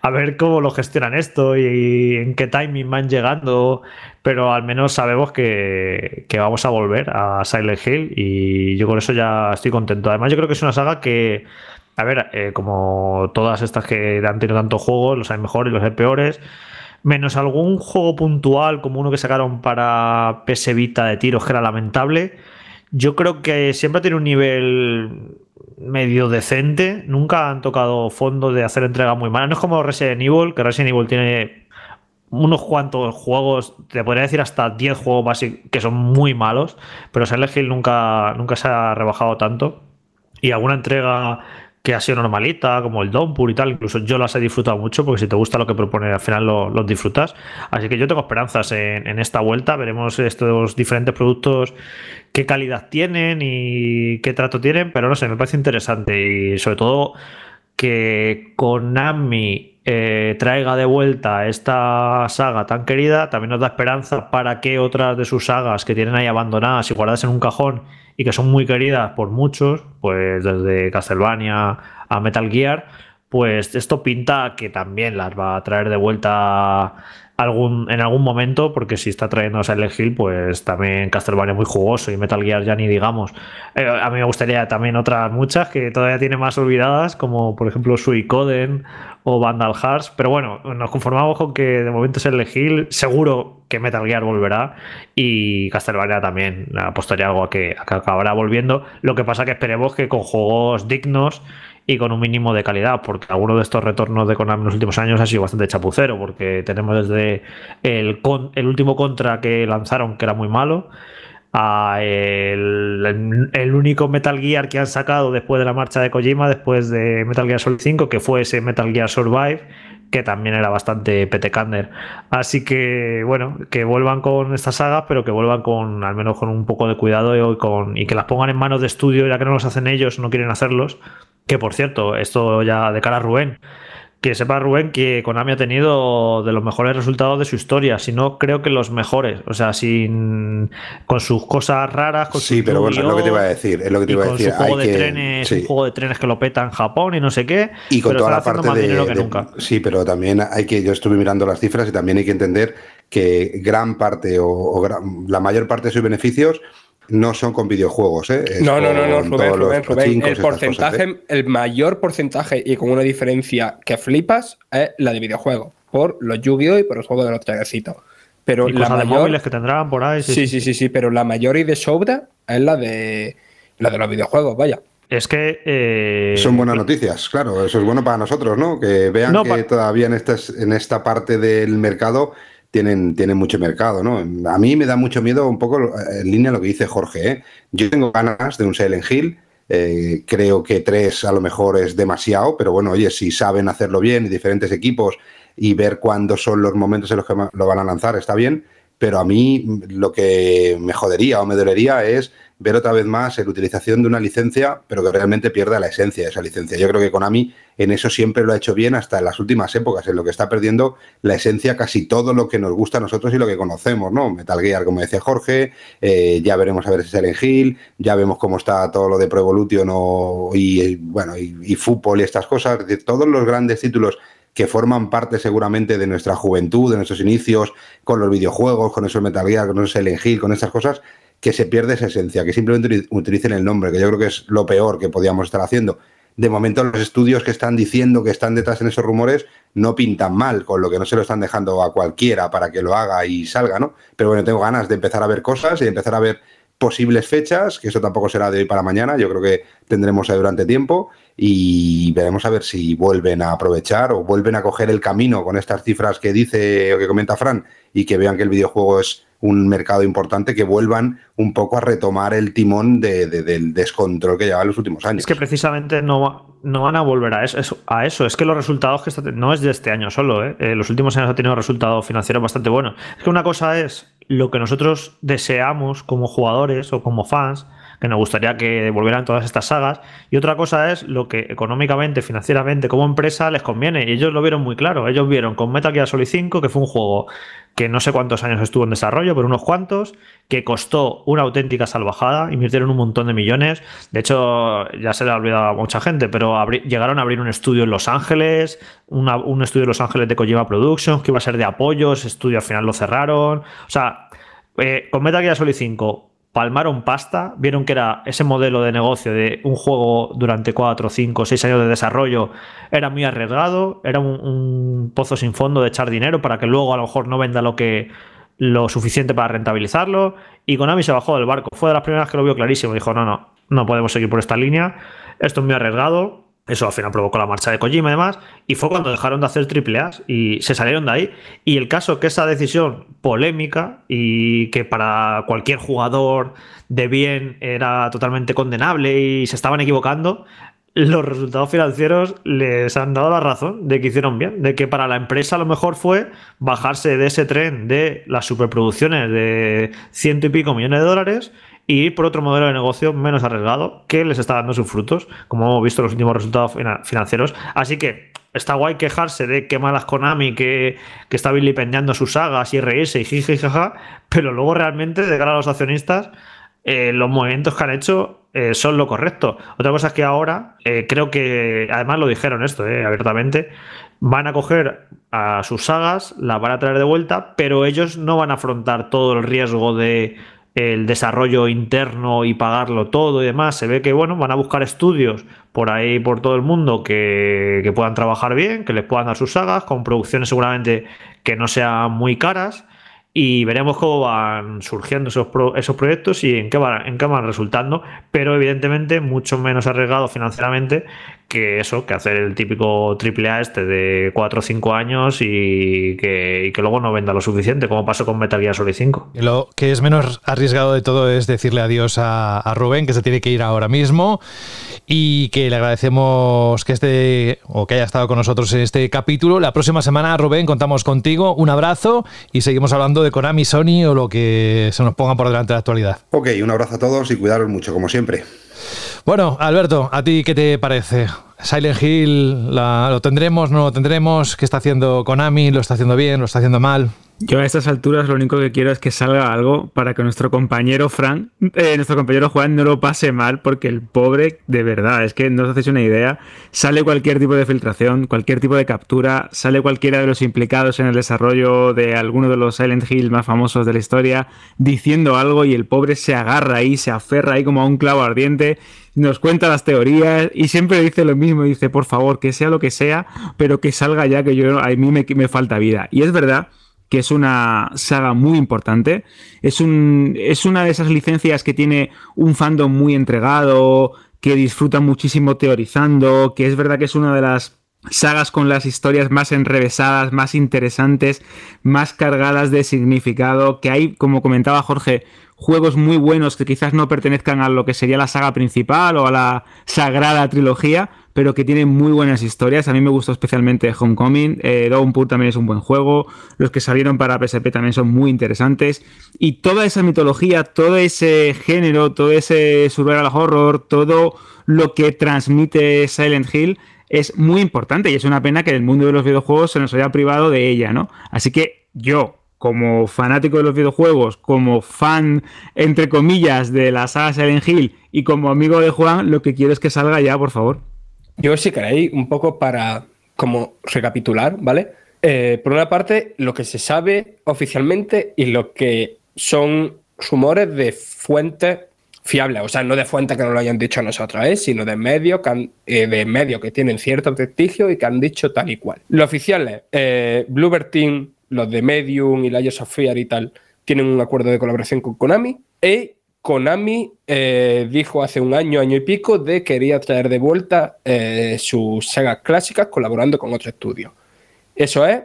A ver cómo lo gestionan esto y en qué timing van llegando pero al menos sabemos que, vamos a volver a Silent Hill y yo con eso ya estoy contento. Además, yo creo que es una saga que, a ver, eh, como todas estas que han tenido tantos juegos, los hay mejores y los hay peores, menos algún juego puntual como uno que sacaron para PS Vita de tiros que era lamentable, yo creo que siempre tiene un nivel medio decente, nunca han tocado fondo de hacer entrega muy mala. No es como Resident Evil, que Resident Evil tiene unos cuantos juegos, te podría decir hasta 10 juegos básicos que son muy malos, pero Silent Hill nunca, nunca se ha rebajado tanto. Y alguna entrega que ha sido normalita, como el Downpour y tal, incluso yo las he disfrutado mucho, porque si te gusta lo que propone, al final los disfrutas. Así que yo tengo esperanzas en, en, esta vuelta. Veremos estos diferentes productos, qué calidad tienen y qué trato tienen, pero no sé, me parece interesante y sobre todo que Konami eh, traiga de vuelta esta saga tan querida, también nos da esperanza para que otras de sus sagas que tienen ahí abandonadas y guardadas en un cajón y que son muy queridas por muchos, pues desde Castlevania a Metal Gear, pues esto pinta que también las va a traer de vuelta algún, en algún momento, porque si está trayendo a Silent Hill, pues también Castlevania muy jugoso y Metal Gear ya ni digamos. Eh, a mí me gustaría también otras muchas que todavía tiene más olvidadas, como por ejemplo Suicoden o Vandal Hearts, pero bueno, nos conformamos con que de momento Silent Hill, seguro que Metal Gear volverá y Castlevania también apostaría algo a que, a que acabará volviendo. Lo que pasa que esperemos que con juegos dignos y con un mínimo de calidad, porque alguno de estos retornos de Konami en los últimos años ha sido bastante chapucero, porque tenemos desde el, el último contra que lanzaron, que era muy malo, a el, el, único Metal Gear que han sacado después de la marcha de Kojima, después de Metal Gear Solid 5, que fue ese Metal Gear Survive, que también era bastante petecander. Así que, bueno, que vuelvan con estas sagas, pero que vuelvan con al menos con un poco de cuidado y, con, y que las pongan en manos de estudio, ya que no los hacen ellos, no quieren hacerlos que por cierto, esto ya de cara a Rubén, que sepa Rubén que Konami ha tenido de los mejores resultados de su historia, si no creo que los mejores, o sea, sin con sus cosas raras, con Sí, pero bueno, es lo que te iba a decir, es lo que te iba a decir, su juego de trenes, un juego de trenes que lo peta en Japón y no sé qué, y con toda la parte de, Sí, pero también hay que yo estuve mirando las cifras y también hay que entender que gran parte o, la mayor parte de sus beneficios no son con videojuegos, ¿eh? no, no, no, no, Rubén, Rubén, El porcentaje, ¿eh? el mayor porcentaje y con una diferencia que flipas es la de videojuegos, por los Yu-Gi-Oh! y por el juego de los trajecitos. Pero la mayor... de móviles que tendrán por ahí. Sí sí, sí, sí, pero la mayor y de sobra es la de la de los videojuegos, vaya. Es que. Eh, Son buenas noticias, claro. Eso es bueno para nosotros, ¿no? Que vean que todavía en esta, en esta parte del mercado tienen, tienen mucho mercado, ¿no? A mí me da mucho miedo un poco en línea lo que dice Jorge. ¿eh? Yo tengo ganas de un Silent Hill. Eh, creo que tres a lo mejor es demasiado, pero bueno, oye, si saben hacerlo bien y diferentes equipos y ver cuándo son los momentos en los que lo van a lanzar, está bien. Pero a mí lo que me jodería o me dolería es ver otra vez más la utilización de una licencia, pero que realmente pierda la esencia de esa licencia. Yo creo que Konami en eso siempre lo ha hecho bien hasta en las últimas épocas, en lo que está perdiendo la esencia casi todo lo que nos gusta a nosotros y lo que conocemos, ¿no? Metal Gear, como decía Jorge, eh, ya veremos a ver si Silent Hill, ya vemos cómo está todo lo de Pro Evolution y, bueno, y, fútbol y estas cosas, todos los grandes títulos que forman parte seguramente de nuestra juventud, de nuestros inicios, con los videojuegos, con esos Metal Gear, con esos Silent Hill, con estas cosas, que se pierde esa esencia, que simplemente utilicen el nombre, que yo creo que es lo peor que podíamos estar haciendo. De momento los estudios que están diciendo que están detrás en esos rumores no pintan mal, con lo que no se lo están dejando a cualquiera para que lo haga y salga, ¿no? Pero bueno, tengo ganas de empezar a ver cosas y de empezar a ver posibles fechas, que eso tampoco será de hoy para mañana, yo creo que tendremos ahí durante tiempo y veremos a ver si vuelven a aprovechar o vuelven a coger el camino con estas cifras que dice o que comenta Fran y que vean que el videojuego es un mercado importante, que vuelvan un poco a retomar el timón del descontrol que lleva en los últimos años. Es que precisamente no, no van a volver a eso, a eso. Es que los resultados que no es de este año solo, ¿eh? Eh, los últimos años ha tenido resultados financieros bastante buenos. Es que una cosa es lo que nosotros deseamos como jugadores o como fans, que nos gustaría que volvieran todas estas sagas, y otra cosa es lo que económicamente, financieramente, como empresa les conviene. Y ellos lo vieron muy claro. Ellos vieron con Metal Gear Solid 5 que fue un juego que no sé cuántos años estuvo en desarrollo, pero unos cuantos, que costó una auténtica salvajada, invirtieron un montón de millones. De hecho, ya se le ha olvidado a mucha gente, pero llegaron a abrir un estudio en Los Ángeles, un estudio en Los Ángeles de Kojima Productions, que iba a ser de apoyo, ese estudio al final lo cerraron. O sea, eh, con Metal Gear Solid 5 palmaron pasta, vieron que era ese modelo de negocio de un juego durante 4, 5, 6 años de desarrollo, era muy arriesgado, era un, pozo sin fondo de echar dinero para que luego a lo mejor no venda lo que lo suficiente para rentabilizarlo. Y Konami se bajó del barco. Fue de las primeras que lo vio clarísimo. Dijo, no, no, no podemos seguir por esta línea. Esto es muy arriesgado. Eso al final provocó la marcha de Kojima y. Y fue cuando dejaron de hacer triple A y se salieron de ahí. Y el caso que esa decisión polémica y que para cualquier jugador de bien era totalmente condenable y se estaban equivocando, los resultados financieros les han dado la razón de que hicieron bien, de que para la empresa lo mejor fue bajarse de ese tren de las superproducciones de ciento y pico millones de dólares y ir por otro modelo de negocio menos arriesgado que les está dando sus frutos, como hemos visto en los últimos resultados financieros. Así que está guay quejarse de qué malas Konami, que, que está vilipendiando sus sagas y reírse y jiji jaja, pero luego realmente, de cara a los accionistas, eh, los movimientos que han hecho eh, son lo correcto. Otra cosa es que ahora, eh, creo que, además lo dijeron esto abiertamente, van a coger a sus sagas, las van a traer de vuelta, pero ellos no van a afrontar todo el riesgo de el desarrollo interno y pagarlo todo y demás, se ve que bueno, van a buscar estudios por ahí, por todo el mundo, que, que puedan trabajar bien, que les puedan dar sus sagas, con producciones seguramente que no sean muy caras y veremos cómo van surgiendo esos, esos proyectos y en qué, van, en qué van resultando, pero evidentemente mucho menos arriesgado financieramente que eso, que hacer el típico triple A este de 4 o 5 años y que, luego no venda lo suficiente, como pasó con Metal Gear Solid 5. Lo que es menos arriesgado de todo es decirle adiós a, a Rubén, que se tiene que ir ahora mismo y que le agradecemos que esté o que haya estado con nosotros en este capítulo. La próxima semana, Rubén, contamos contigo. Un abrazo y seguimos hablando de Konami, Sony o lo que se nos ponga por delante de la actualidad. Ok, un abrazo a todos y cuidaros mucho, como siempre. Bueno, Alberto, ¿a ti qué te parece? Silent Hill, ¿lo tendremos? ¿No lo tendremos? ¿Qué está haciendo Konami? ¿Lo está haciendo bien? ¿Lo está haciendo mal? Yo a estas alturas lo único que quiero es que salga algo para que nuestro compañero Frank, eh, nuestro compañero Juan no lo pase mal, porque el pobre, de verdad, es que no os hacéis una idea, sale cualquier tipo de filtración, cualquier tipo de captura, sale cualquiera de los implicados en el desarrollo de alguno de los Silent Hill más famosos de la historia diciendo algo y el pobre se agarra ahí, se aferra ahí como a un clavo ardiente, nos cuenta las teorías y siempre dice lo mismo, dice por favor que sea lo que sea, pero que salga ya que yo a mí me, me falta vida. Y es verdad que es una saga muy importante. Es, un, es una de esas licencias que tiene un fandom muy entregado, que disfruta muchísimo teorizando, que es verdad que es una de las sagas con las historias más enrevesadas, más interesantes, más cargadas de significado, que hay, como comentaba Jorge, juegos muy buenos que quizás no pertenezcan a lo que sería la saga principal o a la sagrada trilogía, pero que tienen muy buenas historias. A mí me gustó especialmente Homecoming, eh, Downpour también es un buen juego, los que salieron para PSP también son muy interesantes, y toda esa mitología, todo ese género, todo ese survival horror, todo lo que transmite Silent Hill, es muy importante y es una pena que el mundo de los videojuegos se nos haya privado de ella, ¿no? Así que yo, como fanático de los videojuegos, como fan, entre comillas, de la saga Silent Hill y como amigo de Juan, lo que quiero es que salga ya, por favor. Yo sí queréis, un poco para como recapitular, ¿vale? Eh, por una parte, lo que se sabe oficialmente y lo que son rumores de fuentes fiable, o sea, no de fuentes que no lo hayan dicho a nosotros, ¿eh? sino de medios que, eh, que tienen cierto prestigio y que han dicho tal y cual. Los oficiales, eh, Bluebird Team, los de Medium y la of y tal, tienen un acuerdo de colaboración con Konami y Konami eh, dijo hace un año, año y pico, de que quería traer de vuelta sus sagas clásicas colaborando con otro estudio. Eso es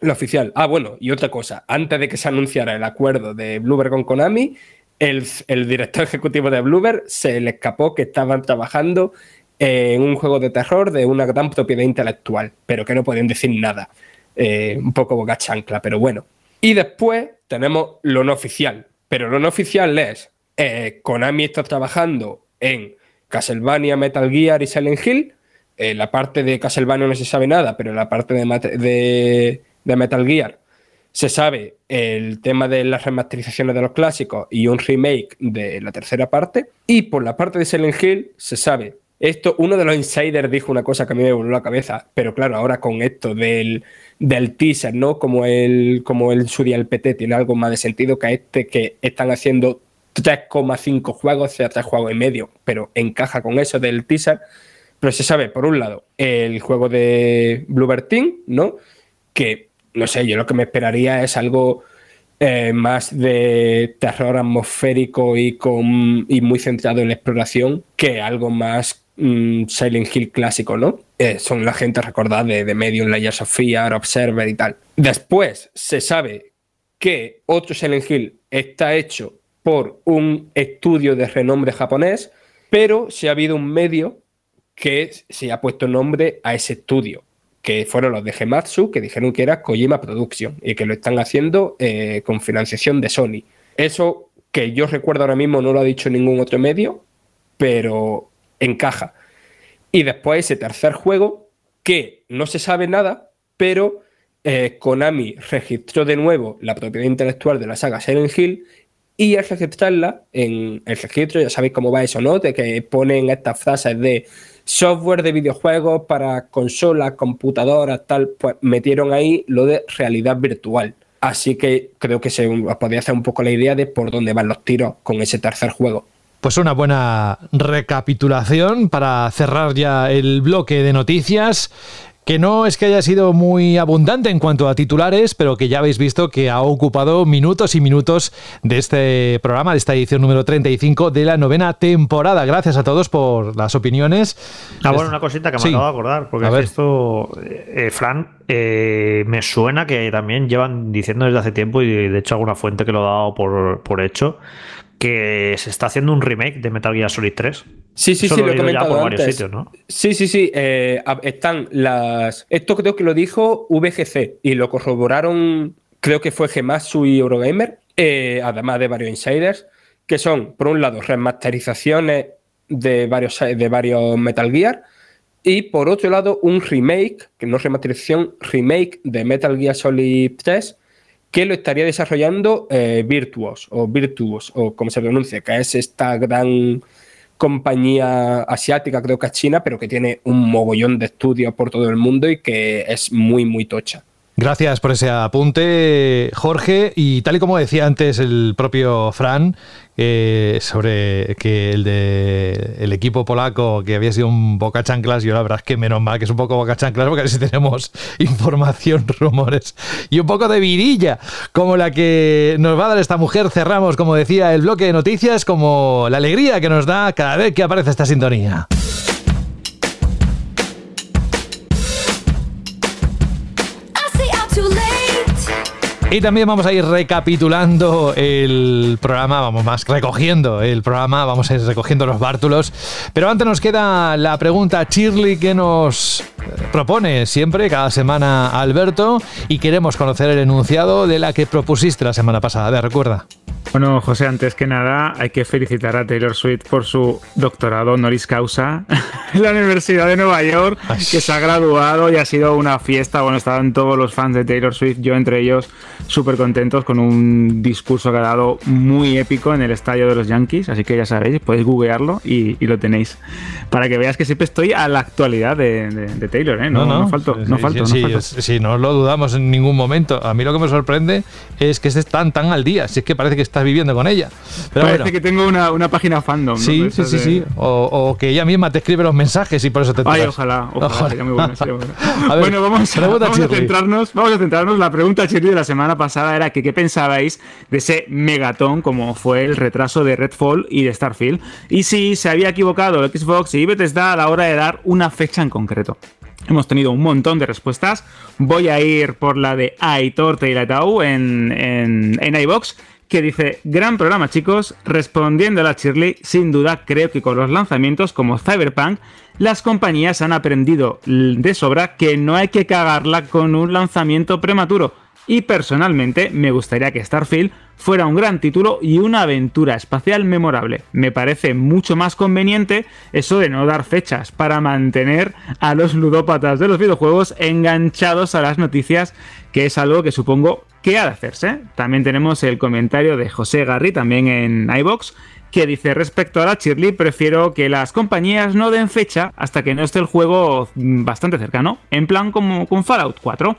lo oficial. Ah, bueno, y otra cosa, antes de que se anunciara el acuerdo de Bluebird con Konami, el, director ejecutivo de Bluebird se le escapó que estaban trabajando en un juego de terror de una gran propiedad intelectual, pero que no podían decir nada. Eh, un poco boca chancla, pero bueno. Y después tenemos lo no oficial, pero lo no oficial es eh, Konami está trabajando en Castlevania, Metal Gear y Silent Hill. En la parte de Castlevania no se sabe nada, pero en la parte de Metal Gear se sabe el tema de las remasterizaciones de los clásicos y un remake de la tercera parte. Y por la parte de Silent Hill se sabe. Esto, uno de los insiders dijo una cosa que a mí me voló la cabeza, pero claro, ahora con esto del, del teaser, ¿no? Como el, como el su el PT tiene algo más de sentido que este que están haciendo 3,5 juegos, sea, 3 juegos y medio, pero encaja con eso del teaser. Pero se sabe, por un lado, el juego de Bluebird Team, ¿no? Que no sé, yo lo que me esperaría es algo eh, más de terror atmosférico y, muy centrado en la exploración que algo más mm, Silent Hill clásico, ¿no? Eh, son la gente recordada de, de Medium, Layers of Fear, Observer y tal. Después se sabe que otro Silent Hill está hecho por un estudio de renombre japonés, pero si ha habido un medio que se ha puesto nombre a ese estudio que fueron los de Gematsu, que dijeron que era Kojima Production y que lo están haciendo eh, con financiación de Sony. Eso que yo recuerdo ahora mismo no lo ha dicho ningún otro medio, pero encaja. Y después ese tercer juego, que no se sabe nada, pero eh, Konami registró de nuevo la propiedad intelectual de la saga Silent Hill y al registrarla en el registro, ya sabéis cómo va eso, ¿no? De que ponen estas frases de software de videojuegos para consolas, computadoras, tal, pues metieron ahí lo de realidad virtual. Así que creo que se os podría hacer un poco la idea de por dónde van los tiros con ese tercer juego. Pues una buena recapitulación para cerrar ya el bloque de noticias que no es que haya sido muy abundante en cuanto a titulares, pero que ya habéis visto que ha ocupado minutos y minutos de este programa, de esta edición número 35 de la novena temporada. Gracias a todos por las opiniones. Ah, bueno, una cosita que me acabo de acordar, porque esto, eh, Fran, eh, me suena que también llevan diciendo desde hace tiempo, y de hecho alguna fuente que lo ha dado por, por hecho, que se está haciendo un remake de Metal Gear Solid 3. Sí, sí, sí, lo he comentado antes. Sí, sí, sí. Eh, están las. Esto creo que lo dijo VGC y lo corroboraron, creo que fue Gematsu y Eurogamer, eh, además de varios insiders, que son, por un lado, remasterizaciones de varios, de varios Metal Gear. Y por otro lado, un remake, que no es remasterización, remake de Metal Gear Solid 3 que lo estaría desarrollando eh, Virtuos o Virtuos o como se pronuncia, que es esta gran compañía asiática, creo que es China, pero que tiene un mogollón de estudios por todo el mundo y que es muy, muy tocha. Gracias por ese apunte, Jorge. Y tal y como decía antes el propio Fran, eh, sobre que el de el equipo polaco que había sido un boca chanclas, yo la verdad es que menos mal que es un poco boca chanclas, porque si tenemos información, rumores y un poco de virilla, como la que nos va a dar esta mujer. Cerramos, como decía, el bloque de noticias, como la alegría que nos da cada vez que aparece esta sintonía. Y también vamos a ir recapitulando el programa, vamos más recogiendo el programa, vamos a ir recogiendo los bártulos. Pero antes nos queda la pregunta Shirley que nos propone siempre, cada semana, Alberto, y queremos conocer el enunciado de la que propusiste la semana pasada. A ver, recuerda. Bueno, José, antes que nada, hay que felicitar a Taylor Swift por su doctorado honoris causa en la Universidad de Nueva York, que se ha graduado y ha sido una fiesta. Bueno, estaban todos los fans de Taylor Swift, yo entre ellos, súper contentos con un discurso que ha dado muy épico en el estadio de los Yankees. Así que ya sabéis, podéis googlearlo y, lo tenéis. Para que veas que siempre estoy a la actualidad de, Taylor, ¿eh? No, no, no, falto. no falto, sí, sí, no lo dudamos en ningún momento. A mí lo que me sorprende es que estés tan, tan al día. Si es que parece que estás viviendo con ella. Parece que tengo una, página fandom. Sí, sí, sí, sí. O, que ella misma te escribe los mensajes y por eso te Ay, ojalá, ojalá, Sería muy bueno, bueno. vamos, a, centrarnos. Vamos a centrarnos. La pregunta, Chirri, de la semana pasada era que qué pensabais de ese megatón como fue el retraso de Redfall y de Starfield. Y si se había equivocado Xbox y Bethesda a la hora de dar una fecha en concreto. Hemos tenido un montón de respuestas. Voy a ir por la de Aitor Teilatau en, en, en iBox que dice, gran programa chicos, respondiendo a la Shirley, sin duda creo que con los lanzamientos como Cyberpunk, las compañías han aprendido de sobra que no hay que cagarla con un lanzamiento prematuro. Y personalmente me gustaría que Starfield fuera un gran título y una aventura espacial memorable. Me parece mucho más conveniente eso de no dar fechas para mantener a los ludópatas de los videojuegos enganchados a las noticias, que es algo que supongo que ha de hacerse. También tenemos el comentario de José Garri, también en iBox, que dice respecto a la Shirley, prefiero que las compañías no den fecha hasta que no esté el juego bastante cercano, en plan como con Fallout 4.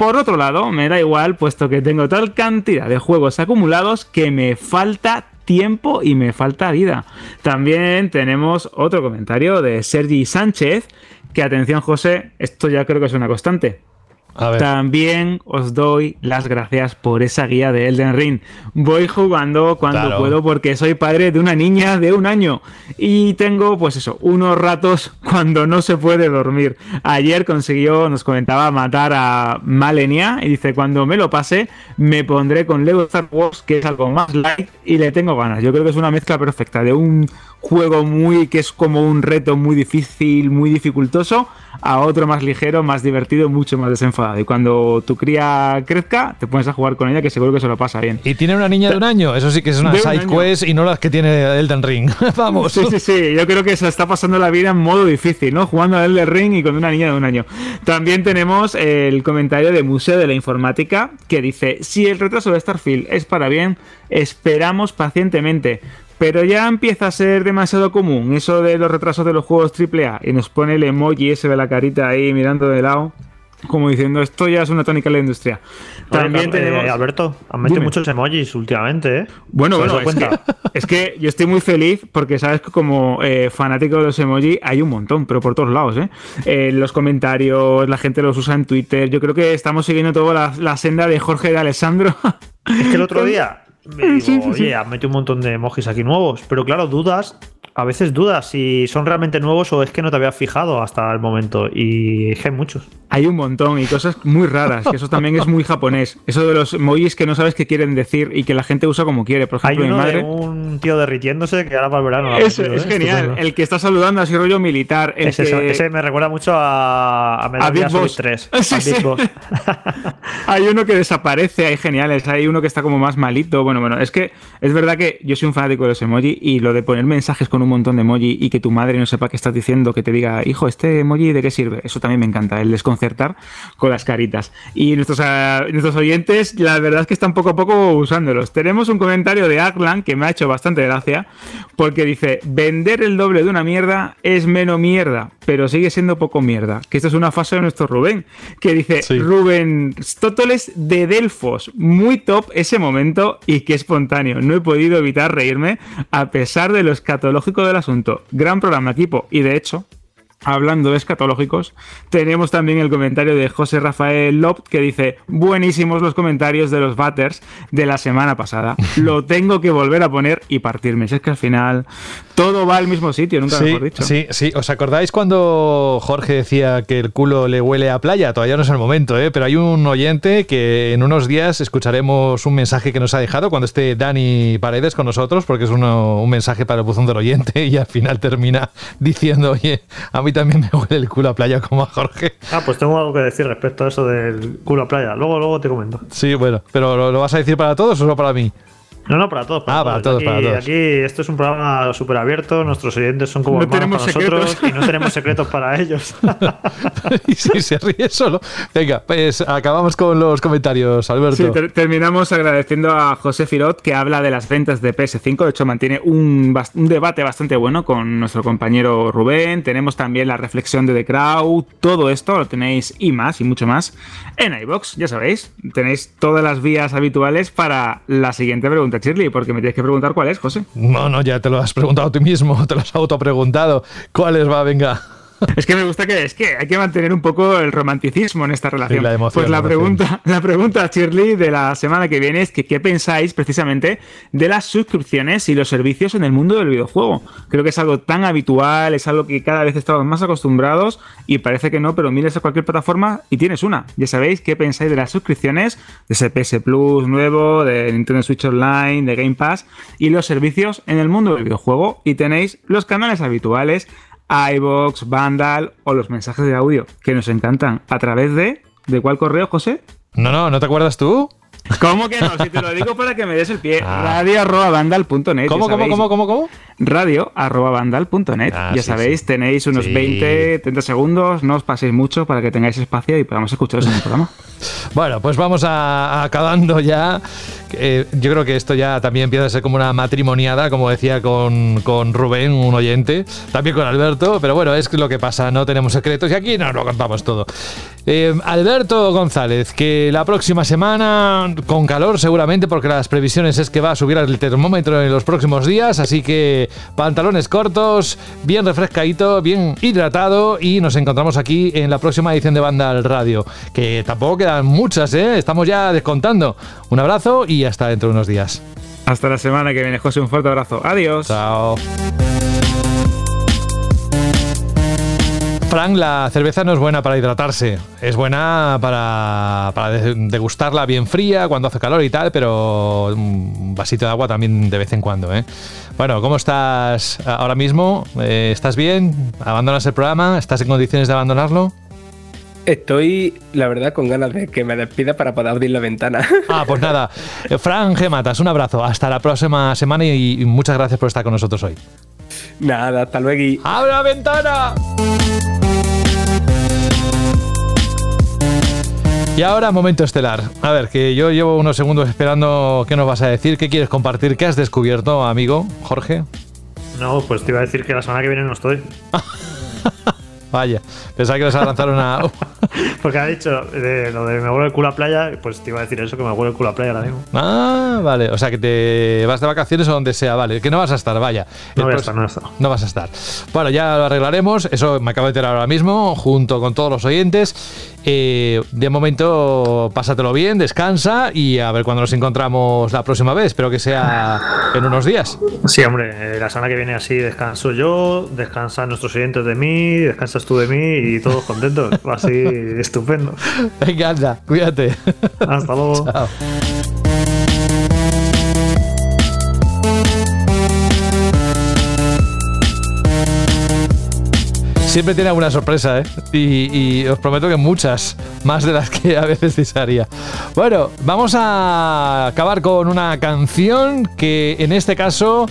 Por otro lado, me da igual, puesto que tengo tal cantidad de juegos acumulados que me falta tiempo y me falta vida. También tenemos otro comentario de Sergi Sánchez, que atención José, esto ya creo que es una constante. También os doy las gracias por esa guía de Elden Ring. Voy jugando cuando puedo porque soy padre de una niña de un año y tengo, pues eso, unos ratos cuando no se puede dormir. Ayer consiguió, nos comentaba, matar a Malenia y dice, cuando me lo pase, me pondré con Lego Star Wars, que es algo más light y le tengo ganas. Yo creo que es una mezcla perfecta de un juego muy que es como un reto muy difícil, muy dificultoso, a otro más ligero, más divertido, mucho más desenfadado. Y cuando tu cría crezca, te pones a jugar con ella, que seguro que se lo pasa bien. Y tiene una niña de un año, eso sí que es una side quest y no las que tiene Elden Ring. Vamos. Sí, sí, sí, yo creo que se está pasando la vida en modo difícil, ¿no? Jugando a Elden Ring y con una niña de un año. También tenemos el comentario de Museo de la Informática que dice: Si el retraso de Starfield es para bien, esperamos pacientemente. Pero ya empieza a ser demasiado común eso de los retrasos de los juegos AAA y nos pone el emoji ese de la carita ahí mirando de lado como diciendo esto ya es una tónica de la industria. También tenemos. Eh, Alberto, han metido muchos emojis últimamente, ¿eh? Bueno, bueno, es que, es que, yo estoy muy feliz porque sabes que como eh, fanático de los emojis hay un montón, pero por todos lados, ¿eh? ¿eh? los comentarios, la gente los usa en Twitter. Yo creo que estamos siguiendo toda la, la senda de Jorge de Alessandro. Es que el otro día me digo, oye, has metido un montón de emojis aquí nuevos. Pero claro, dudas a veces dudas si son realmente nuevos o es que no te habías fijado hasta el momento. Y hay muchos. Hay un montón y cosas muy raras, que eso también es muy japonés. Eso de los emojis que no sabes qué quieren decir y que la gente usa como quiere. Por ejemplo, hay mi madre. un tío derritiéndose que ahora para el verano. Eso, es ¿eh? genial. El que está saludando así rollo militar. ese me recuerda mucho a, a, Boss 3. hay uno que desaparece, hay geniales. Hay uno que está como más malito. Bueno, bueno, es que es verdad que yo soy un fanático de los emojis y lo de poner mensajes con un montón de emoji y que tu madre no sepa qué estás diciendo, que te diga, hijo, ¿este emoji de qué sirve? Eso también me encanta, el desconcertar con las caritas. Y nuestros, ah, nuestros oyentes, la verdad es que están poco a poco usándolos. Tenemos un comentario de Arlan que me ha hecho bastante gracia, porque dice, vender el doble de una mierda es menos mierda, pero sigue siendo poco mierda. Que esto es una fase de nuestro Rubén, que dice, Rubén Stótoles de Delfos, muy top ese momento y qué espontáneo. No he podido evitar reírme a pesar de lo del asunto. Gran programa, equipo. Y de hecho, Hablando de escatológicos, tenemos también el comentario de José Rafael Lopt que dice: Buenísimos los comentarios de los Batters de la semana pasada. Lo tengo que volver a poner y partirme. Si es que al final todo va al mismo sitio, nunca sí, mejor dicho. Sí, sí. ¿Os acordáis cuando Jorge decía que el culo le huele a playa? Todavía no es el momento, ¿eh? pero hay un oyente que en unos días escucharemos un mensaje que nos ha dejado cuando esté Dani Paredes con nosotros, porque es un mensaje para el buzón del oyente y al final termina diciendo: Oye, a mí también me huele el culo a playa como a Jorge. Ah, pues tengo algo que decir respecto a eso del culo a playa. Luego, luego te comento. Sí, bueno, pero ¿lo, lo vas a decir para todos o solo para mí? No, no, para todos. ah, para todos, aquí, para todos. Aquí esto es un programa súper abierto. Nuestros oyentes son como No hermanos tenemos para nosotros secretos. y no tenemos secretos para ellos. y si se ríe solo. Venga, pues acabamos con los comentarios, Alberto. Sí, ter- terminamos agradeciendo a José Firot que habla de las ventas de PS5. De hecho, mantiene un debate bastante bueno con nuestro compañero Rubén. Tenemos también la reflexión de The Crowd. Todo esto lo tenéis y más y mucho más en iBox. Ya sabéis, tenéis todas las vías habituales para la siguiente pregunta, Porque me tienes que preguntar cuál es, José. No, no, ya te lo has preguntado tú mismo, te lo has autopreguntado. ¿Cuáles va? Venga. Es que me gusta que es que hay que mantener un poco el romanticismo en esta relación. la emoción, pues la, la emoción. pregunta, la pregunta, Shirley, de la semana que viene es que qué pensáis precisamente de las suscripciones y los servicios en el mundo del videojuego. Creo que es algo tan habitual, es algo que cada vez estamos más acostumbrados y parece que no, pero mires a cualquier plataforma y tienes una. Ya sabéis qué pensáis de las suscripciones, de ese PS Plus nuevo, de Nintendo Switch Online, de Game Pass y los servicios en el mundo del videojuego. Y tenéis los canales habituales iBox, Vandal o los mensajes de audio que nos encantan a través de. ¿De cuál correo, José? No, no, ¿no te acuerdas tú? ¿Cómo que no? Si te lo digo para que me des el pie. Ah. Radio.vandal.net. ¿Cómo, ya cómo, sabéis. cómo, cómo, cómo? Radio.vandal.net. Ah, ya sí, sabéis, sí. tenéis unos Sí. 20, 30 segundos. No os paséis mucho para que tengáis espacio y podamos escucharos en el programa. Bueno, pues vamos a, a acabando ya. Eh, yo creo que esto ya también empieza a ser como una matrimoniada, como decía con, con Rubén, un oyente, también con Alberto, pero bueno, es lo que pasa, no tenemos secretos y aquí nos lo contamos todo. Eh, Alberto González, que la próxima semana, con calor seguramente, porque las previsiones es que va a subir el termómetro en los próximos días, así que pantalones cortos, bien refrescadito, bien hidratado y nos encontramos aquí en la próxima edición de Banda al Radio, que tampoco quedan muchas, ¿eh? estamos ya descontando. Un abrazo y hasta dentro de unos días. Hasta la semana que viene, José. Un fuerte abrazo. Adiós. Chao. Frank, la cerveza no es buena para hidratarse, es buena para, para de- degustarla bien fría cuando hace calor y tal, pero un vasito de agua también de vez en cuando. ¿eh? Bueno, ¿cómo estás ahora mismo? Eh, ¿Estás bien? ¿Abandonas el programa? ¿Estás en condiciones de abandonarlo? Estoy, la verdad, con ganas de que me despida para poder abrir la ventana. Ah, pues nada. Fran Gematas, un abrazo. Hasta la próxima semana y, y muchas gracias por estar con nosotros hoy. Nada, hasta luego. ¡Abre la ventana! Y ahora, momento estelar. A ver, que yo llevo unos segundos esperando qué nos vas a decir, qué quieres compartir, qué has descubierto, amigo Jorge. No, pues te iba a decir que la semana que viene no estoy. Vaya, pensaba que ibas a lanzar una. Porque ha dicho de lo de me huele el culo a playa, pues te iba a decir eso, que me huele el culo a playa ahora mismo. Ah, vale. O sea, que te vas de vacaciones o donde sea, vale. Que no vas a estar, vaya. No voy a estar, no voy a estar. No vas a estar. Bueno, ya lo arreglaremos. Eso me acabo de enterar ahora mismo, junto con todos los oyentes. Eh, de momento, pásatelo bien, descansa y a ver cuándo nos encontramos la próxima vez. Espero que sea en unos días. Sí, hombre, la semana que viene así descanso yo, descansan nuestros oyentes de mí, descansas tú de mí y todos contentos. Así estupendo. Venga, anda, cuídate. Hasta luego. Chao. Siempre tiene alguna sorpresa, ¿eh? Y, os prometo que muchas, más de las que a veces desearía. Bueno, vamos a acabar con una canción que en este caso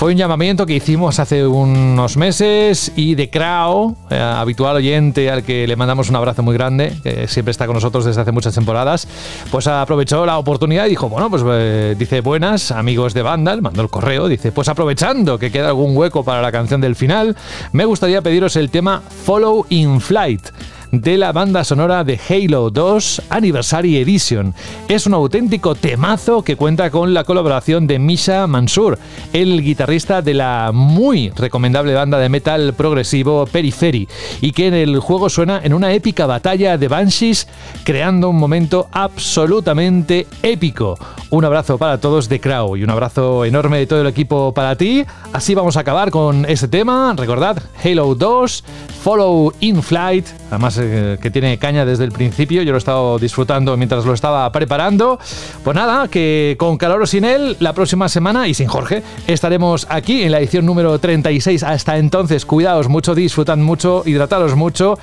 Fue un llamamiento que hicimos hace unos meses y de Crow, eh, habitual oyente al que le mandamos un abrazo muy grande, que siempre está con nosotros desde hace muchas temporadas, pues aprovechó la oportunidad y dijo, bueno, pues eh, dice, buenas amigos de Vandal, mandó el correo, dice, pues aprovechando que queda algún hueco para la canción del final, me gustaría pediros el tema Follow in Flight de la banda sonora de Halo 2 Anniversary Edition. Es un auténtico temazo que cuenta con la colaboración de Misha Mansur, el guitarrista de la muy recomendable banda de metal progresivo Periphery, y que en el juego suena en una épica batalla de Banshees, creando un momento absolutamente épico. Un abrazo para todos de Crow y un abrazo enorme de todo el equipo para ti. Así vamos a acabar con este tema. Recordad, Halo 2, Follow in Flight, además eh, que tiene caña desde el principio, yo lo he estado disfrutando mientras lo estaba preparando. Pues nada, que con calor o sin él, la próxima semana y sin Jorge, estaremos aquí en la edición número 36. Hasta entonces, cuidaos mucho, disfrutad mucho, hidrataros mucho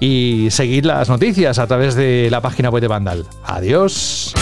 y seguid las noticias a través de la página web de Vandal. Adiós.